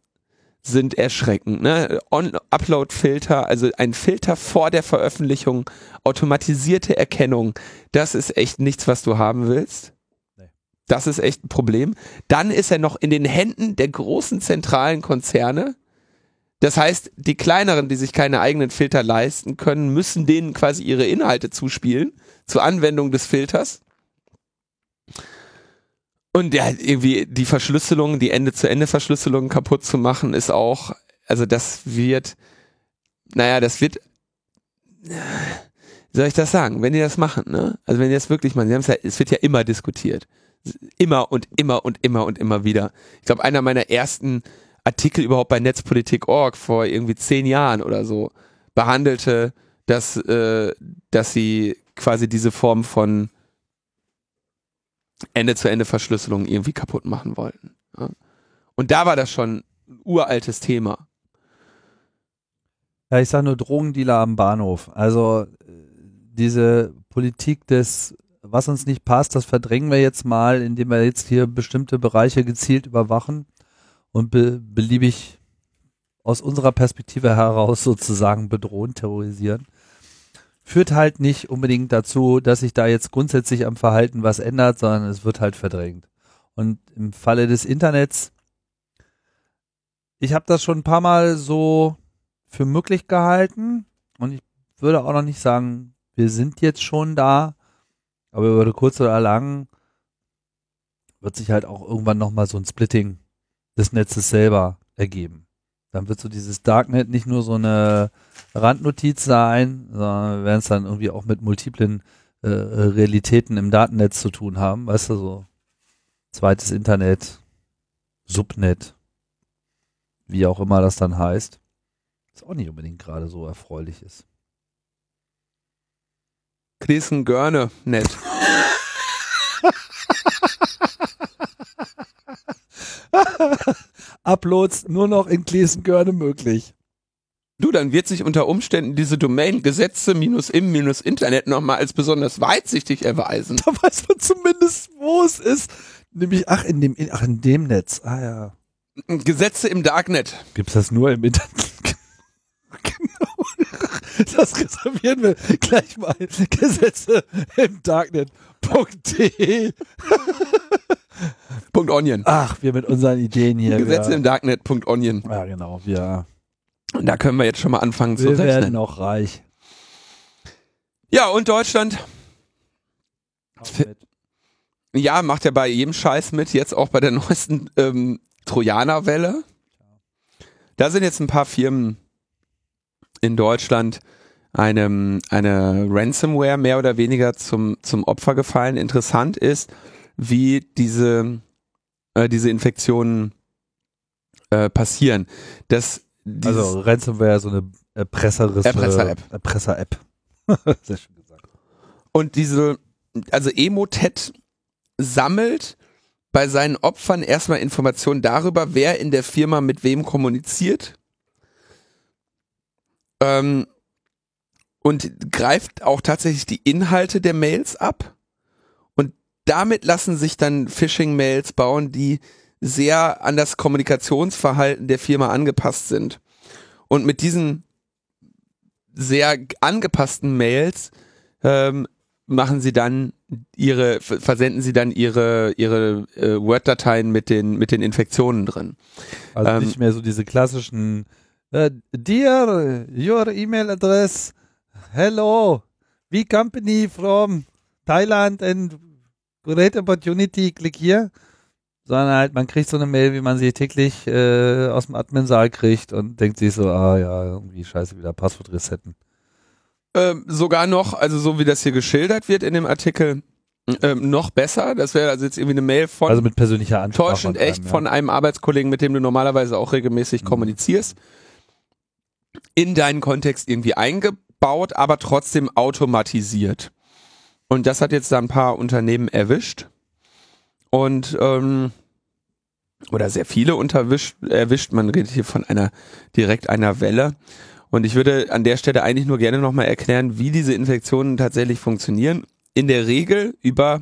sind erschreckend. Ne? On-Upload-Filter, also ein Filter vor der Veröffentlichung, automatisierte Erkennung, das ist echt nichts, was du haben willst. Das ist echt ein Problem. Dann ist er noch in den Händen der großen zentralen Konzerne. Das heißt, die kleineren, die sich keine eigenen Filter leisten können, müssen denen quasi ihre Inhalte zuspielen zur Anwendung des Filters. Und ja, irgendwie die Verschlüsselung, die Ende-zu-Ende-Verschlüsselung kaputt zu machen, ist auch, also das wird, naja, das wird, soll ich das sagen, wenn die das machen, ne? Also wenn die das wirklich machen, sie haben es ja, es wird ja immer diskutiert. Immer und immer und immer und immer wieder. Ich glaube, einer meiner ersten Artikel überhaupt bei Netzpolitik.org vor irgendwie zehn Jahren oder so behandelte, dass, äh, dass sie quasi diese Form von Ende-zu-Ende-Verschlüsselung irgendwie kaputt machen wollten. Ja. Und da war das schon ein uraltes Thema. Ja, ich sage nur Drogendealer am Bahnhof. Also diese Politik des, was uns nicht passt, das verdrängen wir jetzt mal, indem wir jetzt hier bestimmte Bereiche gezielt überwachen und be beliebig aus unserer Perspektive heraus sozusagen bedrohen, terrorisieren führt halt nicht unbedingt dazu, dass sich da jetzt grundsätzlich am Verhalten was ändert, sondern es wird halt verdrängt. Und im Falle des Internets, ich habe das schon ein paar Mal so für möglich gehalten und ich würde auch noch nicht sagen, wir sind jetzt schon da, aber über kurz oder lang wird sich halt auch irgendwann nochmal so ein Splitting des Netzes selber ergeben. Dann wird so dieses Darknet nicht nur so eine Randnotiz sein, sondern wir werden es dann irgendwie auch mit multiplen äh, Realitäten im Datennetz zu tun haben, weißt du, so zweites Internet, Subnet, wie auch immer das dann heißt, was auch nicht unbedingt gerade so erfreulich ist. Klesen Görne, nett. Uploads nur noch in Gläsengörne möglich. Du, dann wird sich unter Umständen diese Domain Gesetze minus im minus Internet nochmal als besonders weitsichtig erweisen. Da weiß man zumindest, wo es ist. Nämlich, ach, in dem, ach, in dem Netz. Ah ja. Gesetze im Darknet. Gibt's das nur im Internet? genau. Das reservieren wir gleich mal. Gesetze im Darknet.de. Punkt Onion. Ach, wir mit unseren Ideen hier. Gesetze wir, im Darknet. Punkt Onion. ja, genau. Wir, Und da können wir jetzt schon mal anfangen zu wir werden rechnen. noch reich. Ja, und Deutschland, ja, macht ja bei jedem Scheiß mit, jetzt auch bei der neuesten ähm, Trojanerwelle. Da sind jetzt ein paar Firmen in Deutschland einem, eine Ransomware mehr oder weniger zum, zum Opfer gefallen. Interessant ist, wie diese, äh, diese Infektionen äh, passieren. Das, dieses, Also Ransomware, so eine Erpresser-App. Erpresser-App. Sehr schön gesagt. Und diese, also Emotet sammelt bei seinen Opfern erstmal Informationen darüber, wer in der Firma mit wem kommuniziert. Ähm, und greift auch tatsächlich die Inhalte der Mails ab. Und damit lassen sich dann Phishing-Mails bauen, die sehr an das Kommunikationsverhalten der Firma angepasst sind. Und mit diesen sehr angepassten Mails ähm, machen sie dann ihre, versenden sie dann ihre, ihre äh, Word-Dateien mit den, mit den Infektionen drin. Also Ähm, nicht mehr so diese klassischen äh, Dear, your email address, hello, we company from Thailand and great opportunity, click here. Sondern halt, man kriegt so eine Mail, wie man sie täglich äh, aus dem Admin-Saal kriegt und denkt sich so, ah ja, irgendwie scheiße, wieder Passwort resetten. Ähm, sogar noch, also so wie das hier geschildert wird in dem Artikel, ähm, noch besser. Das wäre also jetzt irgendwie eine Mail von Also mit persönlicher Ansprache. täuschend einem, echt ja. von einem Arbeitskollegen, mit dem du normalerweise auch regelmäßig Mhm. kommunizierst, in deinen Kontext irgendwie eingebaut, aber trotzdem automatisiert. Und das hat jetzt da ein paar Unternehmen erwischt. Und ähm, oder sehr viele unterwischt, erwischt. Man redet hier von einer direkt einer Welle. Und ich würde an der Stelle eigentlich nur gerne nochmal erklären, wie diese Infektionen tatsächlich funktionieren. In der Regel über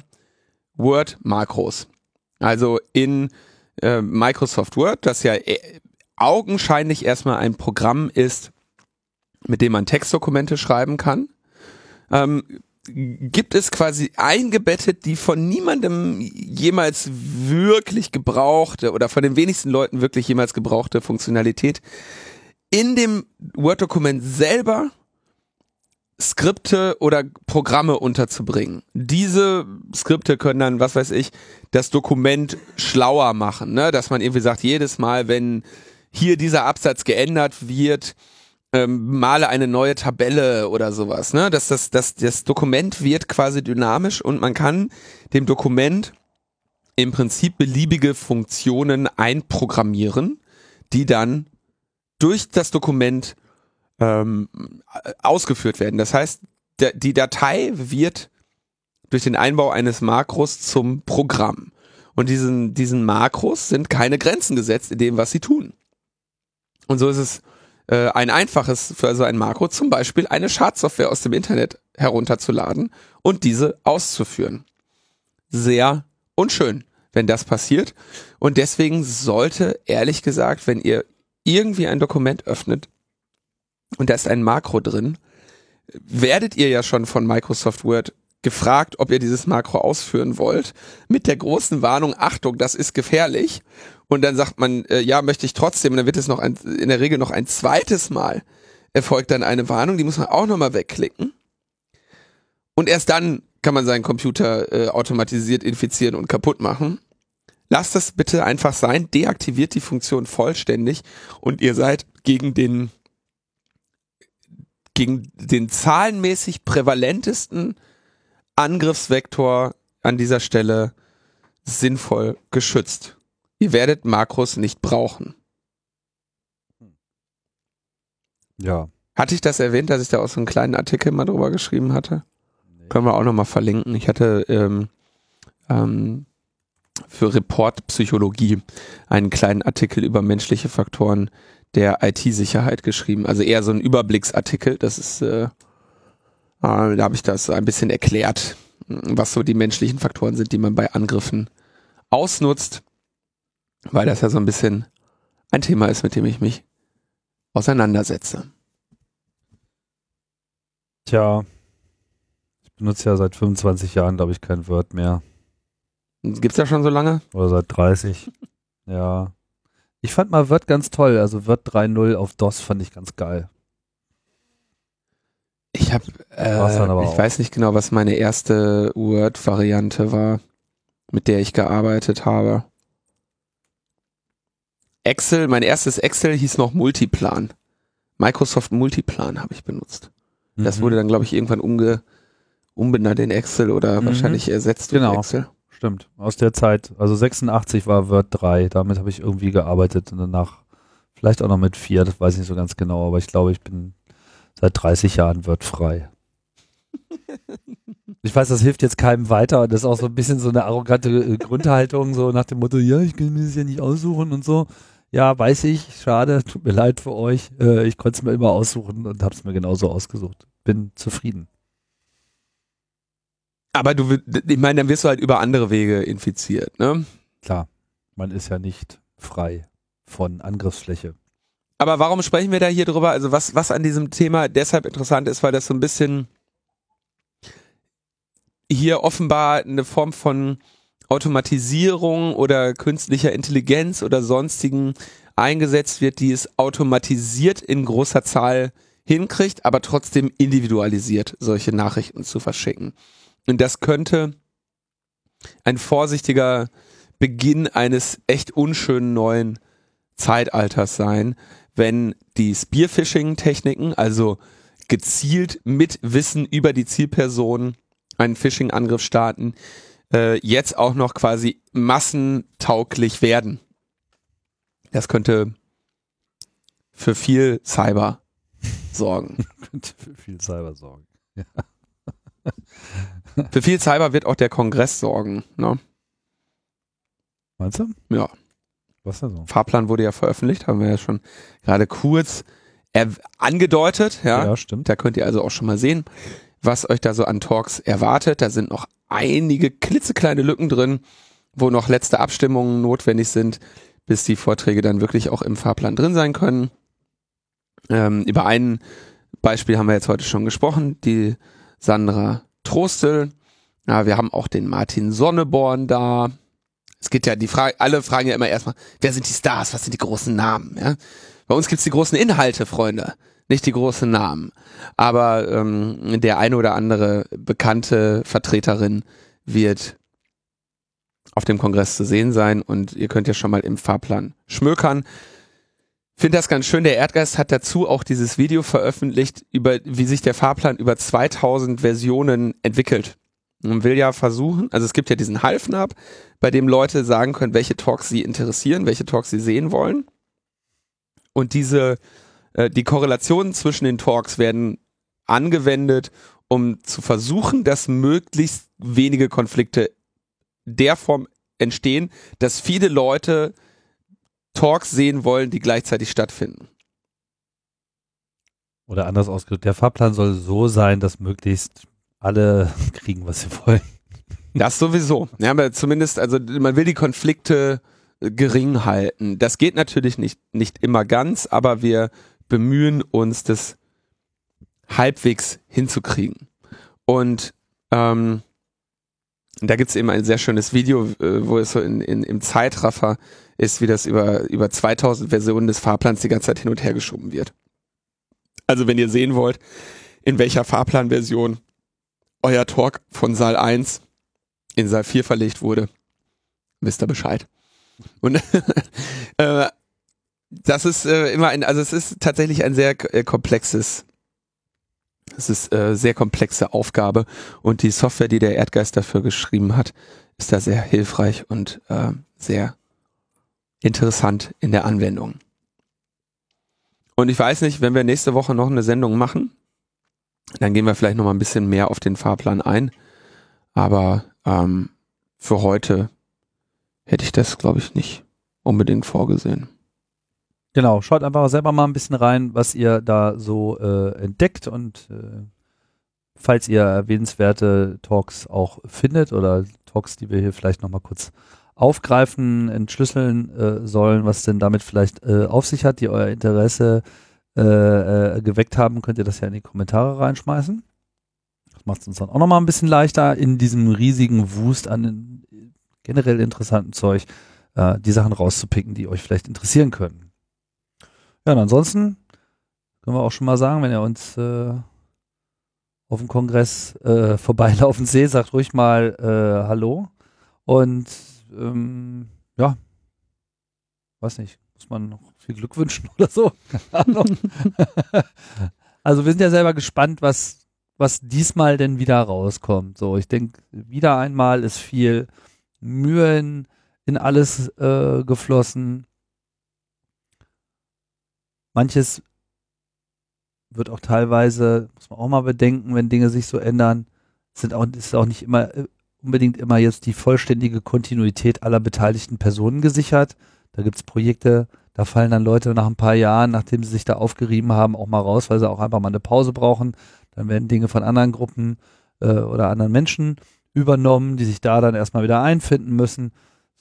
Word-Makros. Also in äh, Microsoft Word, das ja äh, augenscheinlich erstmal ein Programm ist, mit dem man Textdokumente schreiben kann, ähm, gibt es quasi eingebettet die von niemandem jemals wirklich gebrauchte oder von den wenigsten Leuten wirklich jemals gebrauchte Funktionalität in dem Word-Dokument selber Skripte oder Programme unterzubringen. Diese Skripte können dann, was weiß ich, das Dokument schlauer machen, ne? dass man irgendwie sagt, jedes Mal, wenn hier dieser Absatz geändert wird, ähm, male eine neue Tabelle oder sowas, ne? Dass das, das, das Dokument wird quasi dynamisch und man kann dem Dokument im Prinzip beliebige Funktionen einprogrammieren, die dann durch das Dokument ähm, ausgeführt werden. Das heißt, der, die Datei wird durch den Einbau eines Makros zum Programm. Und diesen, diesen Makros sind keine Grenzen gesetzt in dem, was sie tun. Und so ist es äh, ein einfaches für so ein Makro, zum Beispiel eine Schadsoftware aus dem Internet herunterzuladen und diese auszuführen. Sehr unschön, wenn das passiert. Und deswegen sollte, ehrlich gesagt, wenn ihr irgendwie ein Dokument öffnet und da ist ein Makro drin, werdet ihr ja schon von Microsoft Word gefragt, ob ihr dieses Makro ausführen wollt, mit der großen Warnung, Achtung, das ist gefährlich. Und dann sagt man, äh, ja, möchte ich trotzdem. Und dann wird es noch ein, in der Regel noch ein zweites Mal erfolgt dann eine Warnung, die muss man auch nochmal wegklicken. Und erst dann kann man seinen Computer äh, automatisiert infizieren und kaputt machen. Lasst das bitte einfach sein, deaktiviert die Funktion vollständig und ihr seid gegen den gegen den zahlenmäßig prävalentesten Angriffsvektor an dieser Stelle sinnvoll geschützt. Ihr werdet Makros nicht brauchen. Ja. Hatte ich das erwähnt, dass ich da auch so einen kleinen Artikel mal drüber geschrieben hatte? Können wir auch nochmal verlinken. Ich hatte ähm, ähm, für Report Psychologie einen kleinen Artikel über menschliche Faktoren der IT-Sicherheit geschrieben. Also eher so ein Überblicksartikel. Das ist, äh, äh, da habe ich das ein bisschen erklärt, was so die menschlichen Faktoren sind, die man bei Angriffen ausnutzt, weil das ja so ein bisschen ein Thema ist, mit dem ich mich auseinandersetze. Tja, ich benutze ja seit 25 Jahren, glaube ich, kein Word mehr. Gibt's ja schon so lange? Oder seit 30. ja. Ich fand mal Word ganz toll. Also Word 3.0 auf DOS fand ich ganz geil. Ich habe, äh, ich auch. weiß nicht genau, was meine erste Word-Variante war, mit der ich gearbeitet habe. Excel, mein erstes Excel hieß noch Multiplan. Microsoft Multiplan habe ich benutzt. Das mhm. wurde dann, glaube ich, irgendwann umge, umbenannt in Excel oder mhm. wahrscheinlich ersetzt genau. durch Excel. Stimmt, aus der Zeit. Also 86 war Word 3, damit habe ich irgendwie gearbeitet und danach vielleicht auch noch mit 4, das weiß ich nicht so ganz genau, aber ich glaube, ich bin seit 30 Jahren Word frei. Ich weiß, das hilft jetzt keinem weiter und das ist auch so ein bisschen so eine arrogante Grundhaltung, so nach dem Motto, ja, ich kann mir das ja nicht aussuchen und so. Ja, weiß ich, schade, tut mir leid für euch. Äh, ich konnte es mir immer aussuchen und habe es mir genauso ausgesucht. Bin zufrieden. Aber du, ich meine, dann wirst du halt über andere Wege infiziert, ne? Klar, man ist ja nicht frei von Angriffsfläche. Aber warum sprechen wir da hier drüber? Also was, was an diesem Thema deshalb interessant ist, weil das so ein bisschen hier offenbar eine Form von Automatisierung oder künstlicher Intelligenz oder sonstigen eingesetzt wird, die es automatisiert in großer Zahl hinkriegt, aber trotzdem individualisiert solche Nachrichten zu verschicken. Und das könnte ein vorsichtiger Beginn eines echt unschönen neuen Zeitalters sein, wenn die Spearfishing-Techniken, also gezielt mit Wissen über die Zielperson einen Phishing-Angriff starten, äh, jetzt auch noch quasi massentauglich werden. Das könnte für viel Cyber sorgen. könnte für viel Cyber sorgen. Ja. Für viel Cyber wird auch der Kongress sorgen. Ne? Meinst du? Ja. Was denn so? Fahrplan wurde ja veröffentlicht, haben wir ja schon gerade kurz angedeutet. Ja? ja, stimmt. Da könnt ihr also auch schon mal sehen, was euch da so an Talks erwartet. Da sind noch einige klitzekleine Lücken drin, wo noch letzte Abstimmungen notwendig sind, bis die Vorträge dann wirklich auch im Fahrplan drin sein können. Ähm, über ein Beispiel haben wir jetzt heute schon gesprochen, die Sandra Trostel. Ja, wir haben auch den Martin Sonneborn da. Es geht ja die Frage, alle fragen ja immer erstmal, wer sind die Stars, was sind die großen Namen? Ja? Bei uns gibt's die großen Inhalte, Freunde, nicht die großen Namen. Aber ähm, der eine oder andere bekannte Vertreterin wird auf dem Kongress zu sehen sein und ihr könnt ja schon mal im Fahrplan schmökern finde das ganz schön. Der Erdgeist hat dazu auch dieses Video veröffentlicht, über wie sich der Fahrplan über 2000 Versionen entwickelt. Man will ja versuchen, also es gibt ja diesen Halfnab, bei dem Leute sagen können, welche Talks sie interessieren, welche Talks sie sehen wollen. Und diese, äh, die Korrelationen zwischen den Talks werden angewendet, um zu versuchen, dass möglichst wenige Konflikte der Form entstehen, dass viele Leute Talks sehen wollen, die gleichzeitig stattfinden. Oder anders ausgedrückt, der Fahrplan soll so sein, dass möglichst alle kriegen, was sie wollen. Das sowieso. Ja, aber zumindest, also man will die Konflikte gering halten. Das geht natürlich nicht, nicht immer ganz, aber wir bemühen uns, das halbwegs hinzukriegen. Und ähm, da gibt's eben ein sehr schönes Video, äh, wo es so in, in, im Zeitraffer ist, wie das über, über 2000 Versionen des Fahrplans die ganze Zeit hin und her geschoben wird. Also wenn ihr sehen wollt, in welcher Fahrplanversion euer Talk von Saal 1 in Saal 4 verlegt wurde, wisst ihr Bescheid. Und äh, das ist äh, immer ein, also es ist tatsächlich ein sehr äh, komplexes, es ist äh, sehr komplexe Aufgabe und die Software, die der Erdgeist dafür geschrieben hat, ist da sehr hilfreich und äh, sehr interessant in der Anwendung. Und ich weiß nicht, wenn wir nächste Woche noch eine Sendung machen, dann gehen wir vielleicht noch mal ein bisschen mehr auf den Fahrplan ein. Aber ähm, für heute hätte ich das, glaube ich, nicht unbedingt vorgesehen. Genau, schaut einfach selber mal ein bisschen rein, was ihr da so äh, entdeckt und äh, falls ihr erwähnenswerte Talks auch findet oder Talks, die wir hier vielleicht nochmal kurz aufgreifen, entschlüsseln äh, sollen, was denn damit vielleicht äh, auf sich hat, die euer Interesse äh, äh, geweckt haben, könnt ihr das ja in die Kommentare reinschmeißen. Das macht es uns dann auch nochmal ein bisschen leichter, in diesem riesigen Wust an generell interessanten Zeug die Sachen rauszupicken, die euch vielleicht interessieren können. Ja, und ansonsten können wir auch schon mal sagen, wenn ihr uns äh, auf dem Kongress äh, vorbeilaufen seht, sagt ruhig mal äh, Hallo. Und ähm, ja, weiß nicht, muss man noch viel Glück wünschen oder so. Also wir sind ja selber gespannt, was, was diesmal denn wieder rauskommt. So, ich denke, wieder einmal ist viel Mühe in, in alles äh, geflossen. Manches wird auch teilweise, muss man auch mal bedenken, wenn Dinge sich so ändern, sind auch, ist auch nicht immer äh, unbedingt immer jetzt die vollständige Kontinuität aller beteiligten Personen gesichert. Da gibt es Projekte, da fallen dann Leute nach ein paar Jahren, nachdem sie sich da aufgerieben haben, auch mal raus, weil sie auch einfach mal eine Pause brauchen. Dann werden Dinge von anderen Gruppen äh, oder anderen Menschen übernommen, die sich da dann erstmal wieder einfinden müssen.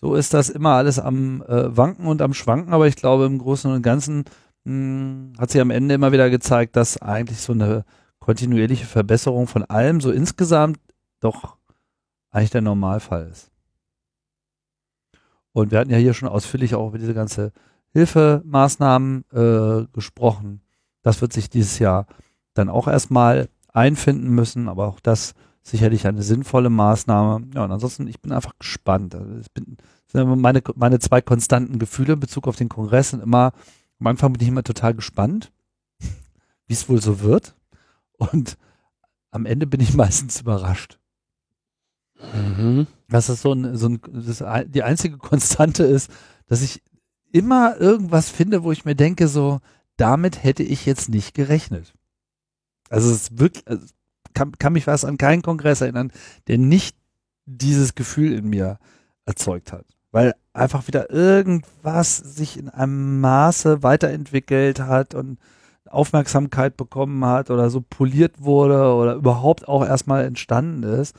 So ist das immer alles am äh, Wanken und am Schwanken, aber ich glaube im Großen und Ganzen hm, hat sich am Ende immer wieder gezeigt, dass eigentlich so eine kontinuierliche Verbesserung von allem so insgesamt doch eigentlich der Normalfall ist. Und wir hatten ja hier schon ausführlich auch über diese ganze Hilfemaßnahmen äh, gesprochen. Das wird sich dieses Jahr dann auch erstmal einfinden müssen, aber auch das sicherlich eine sinnvolle Maßnahme. Ja, und ansonsten, ich bin einfach gespannt. Also bin, meine, meine zwei konstanten Gefühle in Bezug auf den Kongress sind immer, am Anfang bin ich immer total gespannt, wie es wohl so wird. Und am Ende bin ich meistens überrascht. Mhm. Dass das so ein, so ein das, die einzige Konstante ist, dass ich immer irgendwas finde, wo ich mir denke, so, damit hätte ich jetzt nicht gerechnet. Also es wirklich, also kann, kann mich was an keinen Kongress erinnern, der nicht dieses Gefühl in mir erzeugt hat. Weil einfach wieder irgendwas sich in einem Maße weiterentwickelt hat und Aufmerksamkeit bekommen hat oder so poliert wurde oder überhaupt auch erstmal entstanden ist,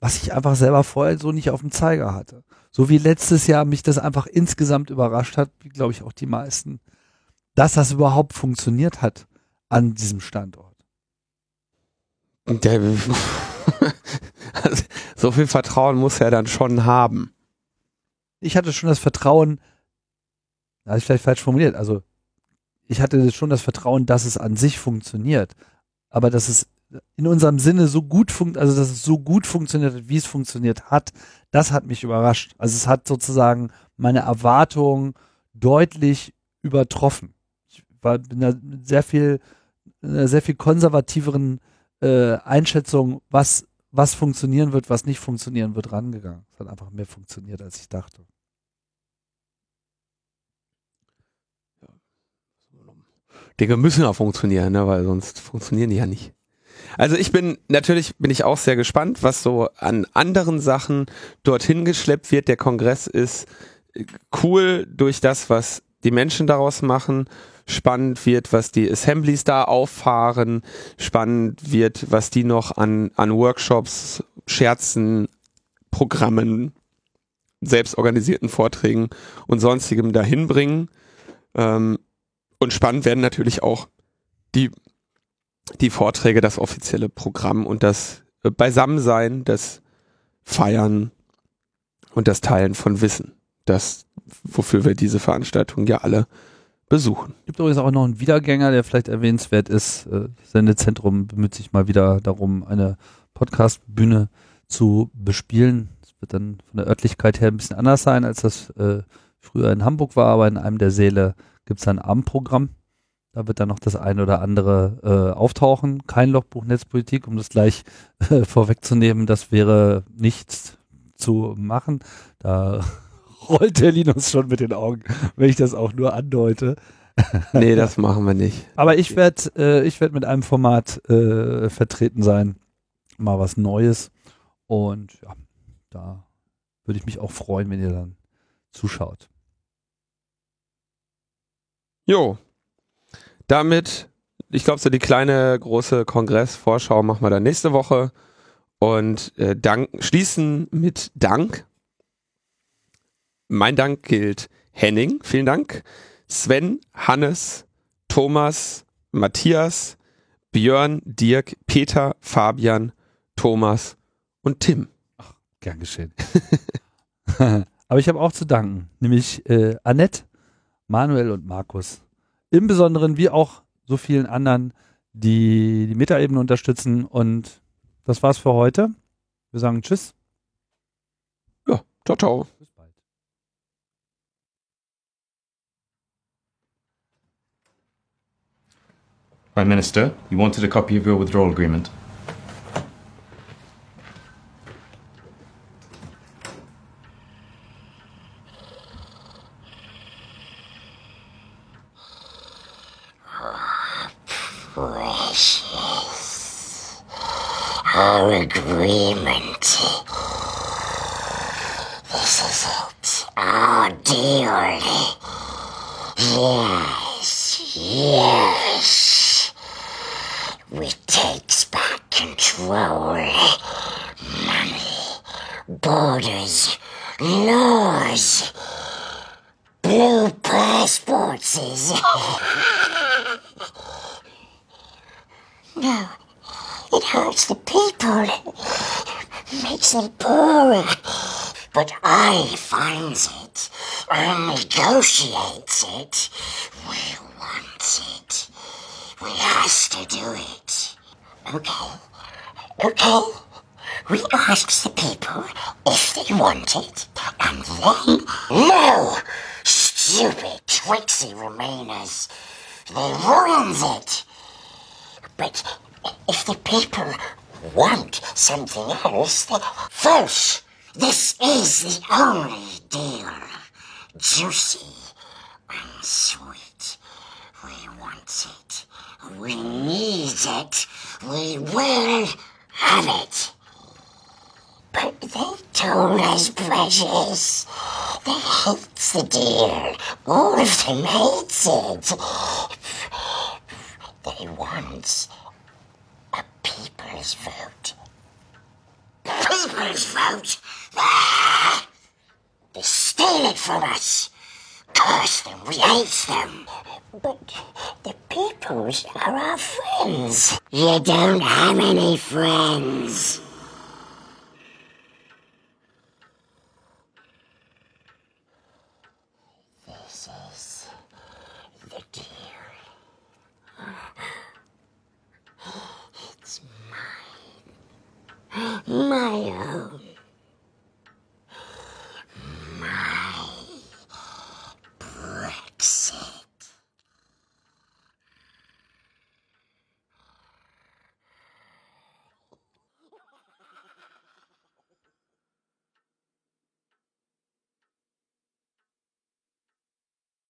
was ich einfach selber vorher so nicht auf dem Zeiger hatte. So wie letztes Jahr mich das einfach insgesamt überrascht hat, wie glaube ich auch die meisten, dass das überhaupt funktioniert hat an diesem Standort. Der, so viel Vertrauen muss er dann schon haben. Ich hatte schon das Vertrauen, habe ich vielleicht falsch formuliert, also ich hatte schon das Vertrauen, dass es an sich funktioniert, aber dass es in unserem Sinne so gut funkt, also dass es so gut funktioniert hat, wie es funktioniert hat, das hat mich überrascht. Also es hat sozusagen meine Erwartungen deutlich übertroffen. Ich war in einer sehr viel, einer sehr viel konservativeren äh, Einschätzung, was, was funktionieren wird, was nicht funktionieren wird, rangegangen. Es hat einfach mehr funktioniert, als ich dachte. Dinge müssen ja funktionieren, ne? weil sonst funktionieren die ja nicht. Also ich bin, natürlich bin ich auch sehr gespannt, was so an anderen Sachen dorthin geschleppt wird. Der Kongress ist äh, cool durch das, was die Menschen daraus machen. Spannend wird, was die Assemblies da auffahren. Spannend wird, was die noch an, an Workshops, Scherzen, Programmen, selbstorganisierten Vorträgen und sonstigem dahin bringen. Ähm, und spannend werden natürlich auch die die Vorträge, das offizielle Programm und das äh, Beisammensein, das Feiern und das Teilen von Wissen. Das, wofür wir diese Veranstaltung ja alle besuchen. Es gibt übrigens auch noch einen Wiedergänger, der vielleicht erwähnenswert ist. Das äh, Sendezentrum bemüht sich mal wieder darum, eine Podcast-Bühne zu bespielen. Es wird dann von der Örtlichkeit her ein bisschen anders sein, als das äh, früher in Hamburg war, aber in einem der Säle gibt es ein Abendprogramm da wird dann noch das eine oder andere äh, auftauchen. Kein Logbuch Netzpolitik, um das gleich äh, vorwegzunehmen, das wäre nichts zu machen. Da rollt der Linus schon mit den Augen, wenn ich das auch nur andeute. nee, das machen wir nicht. Aber ich werde äh, ich werd mit einem Format äh, vertreten sein. Mal was Neues. Und ja, da würde ich mich auch freuen, wenn ihr dann zuschaut. Jo. Damit, ich glaube, so die kleine große Kongressvorschau machen wir dann nächste Woche. Und äh, dank, schließen mit Dank. Mein Dank gilt Henning, vielen Dank. Sven, Hannes, Thomas, Matthias, Björn, Dirk, Peter, Fabian, Thomas und Tim. Ach, gern geschehen. Aber ich habe auch zu danken, nämlich äh, Annette, Manuel und Markus. Im Besonderen wie auch so vielen anderen, die die Metaebene unterstützen. Und das war's für heute. Wir sagen Tschüss. Ja, ciao, ciao. Bis bald. Prime Minister, you wanted a copy of your withdrawal agreement. Precious. Our agreement. This is it. Our deal. Yes, yes. We takes back control. Money, borders, laws. Blue passports is. No, it hurts the people. Them poorer. But I finds it and negotiates it. We want it. We has to do it. Okay. Okay. We asks the people if they want it, and then no! Stupid tricksy Remainers. They ruins it. But if the people want something else, false. This is the only deal. Juicy and sweet. We want it. We need it. We will have it. But they told us, precious. They hate the deal. All of them hates it. They want people's vote. People's vote? Ah! They steal it from us. Curse them, we hate them. But the peoples are our friends. You don't have any friends. This is the deal. It's mine. My own.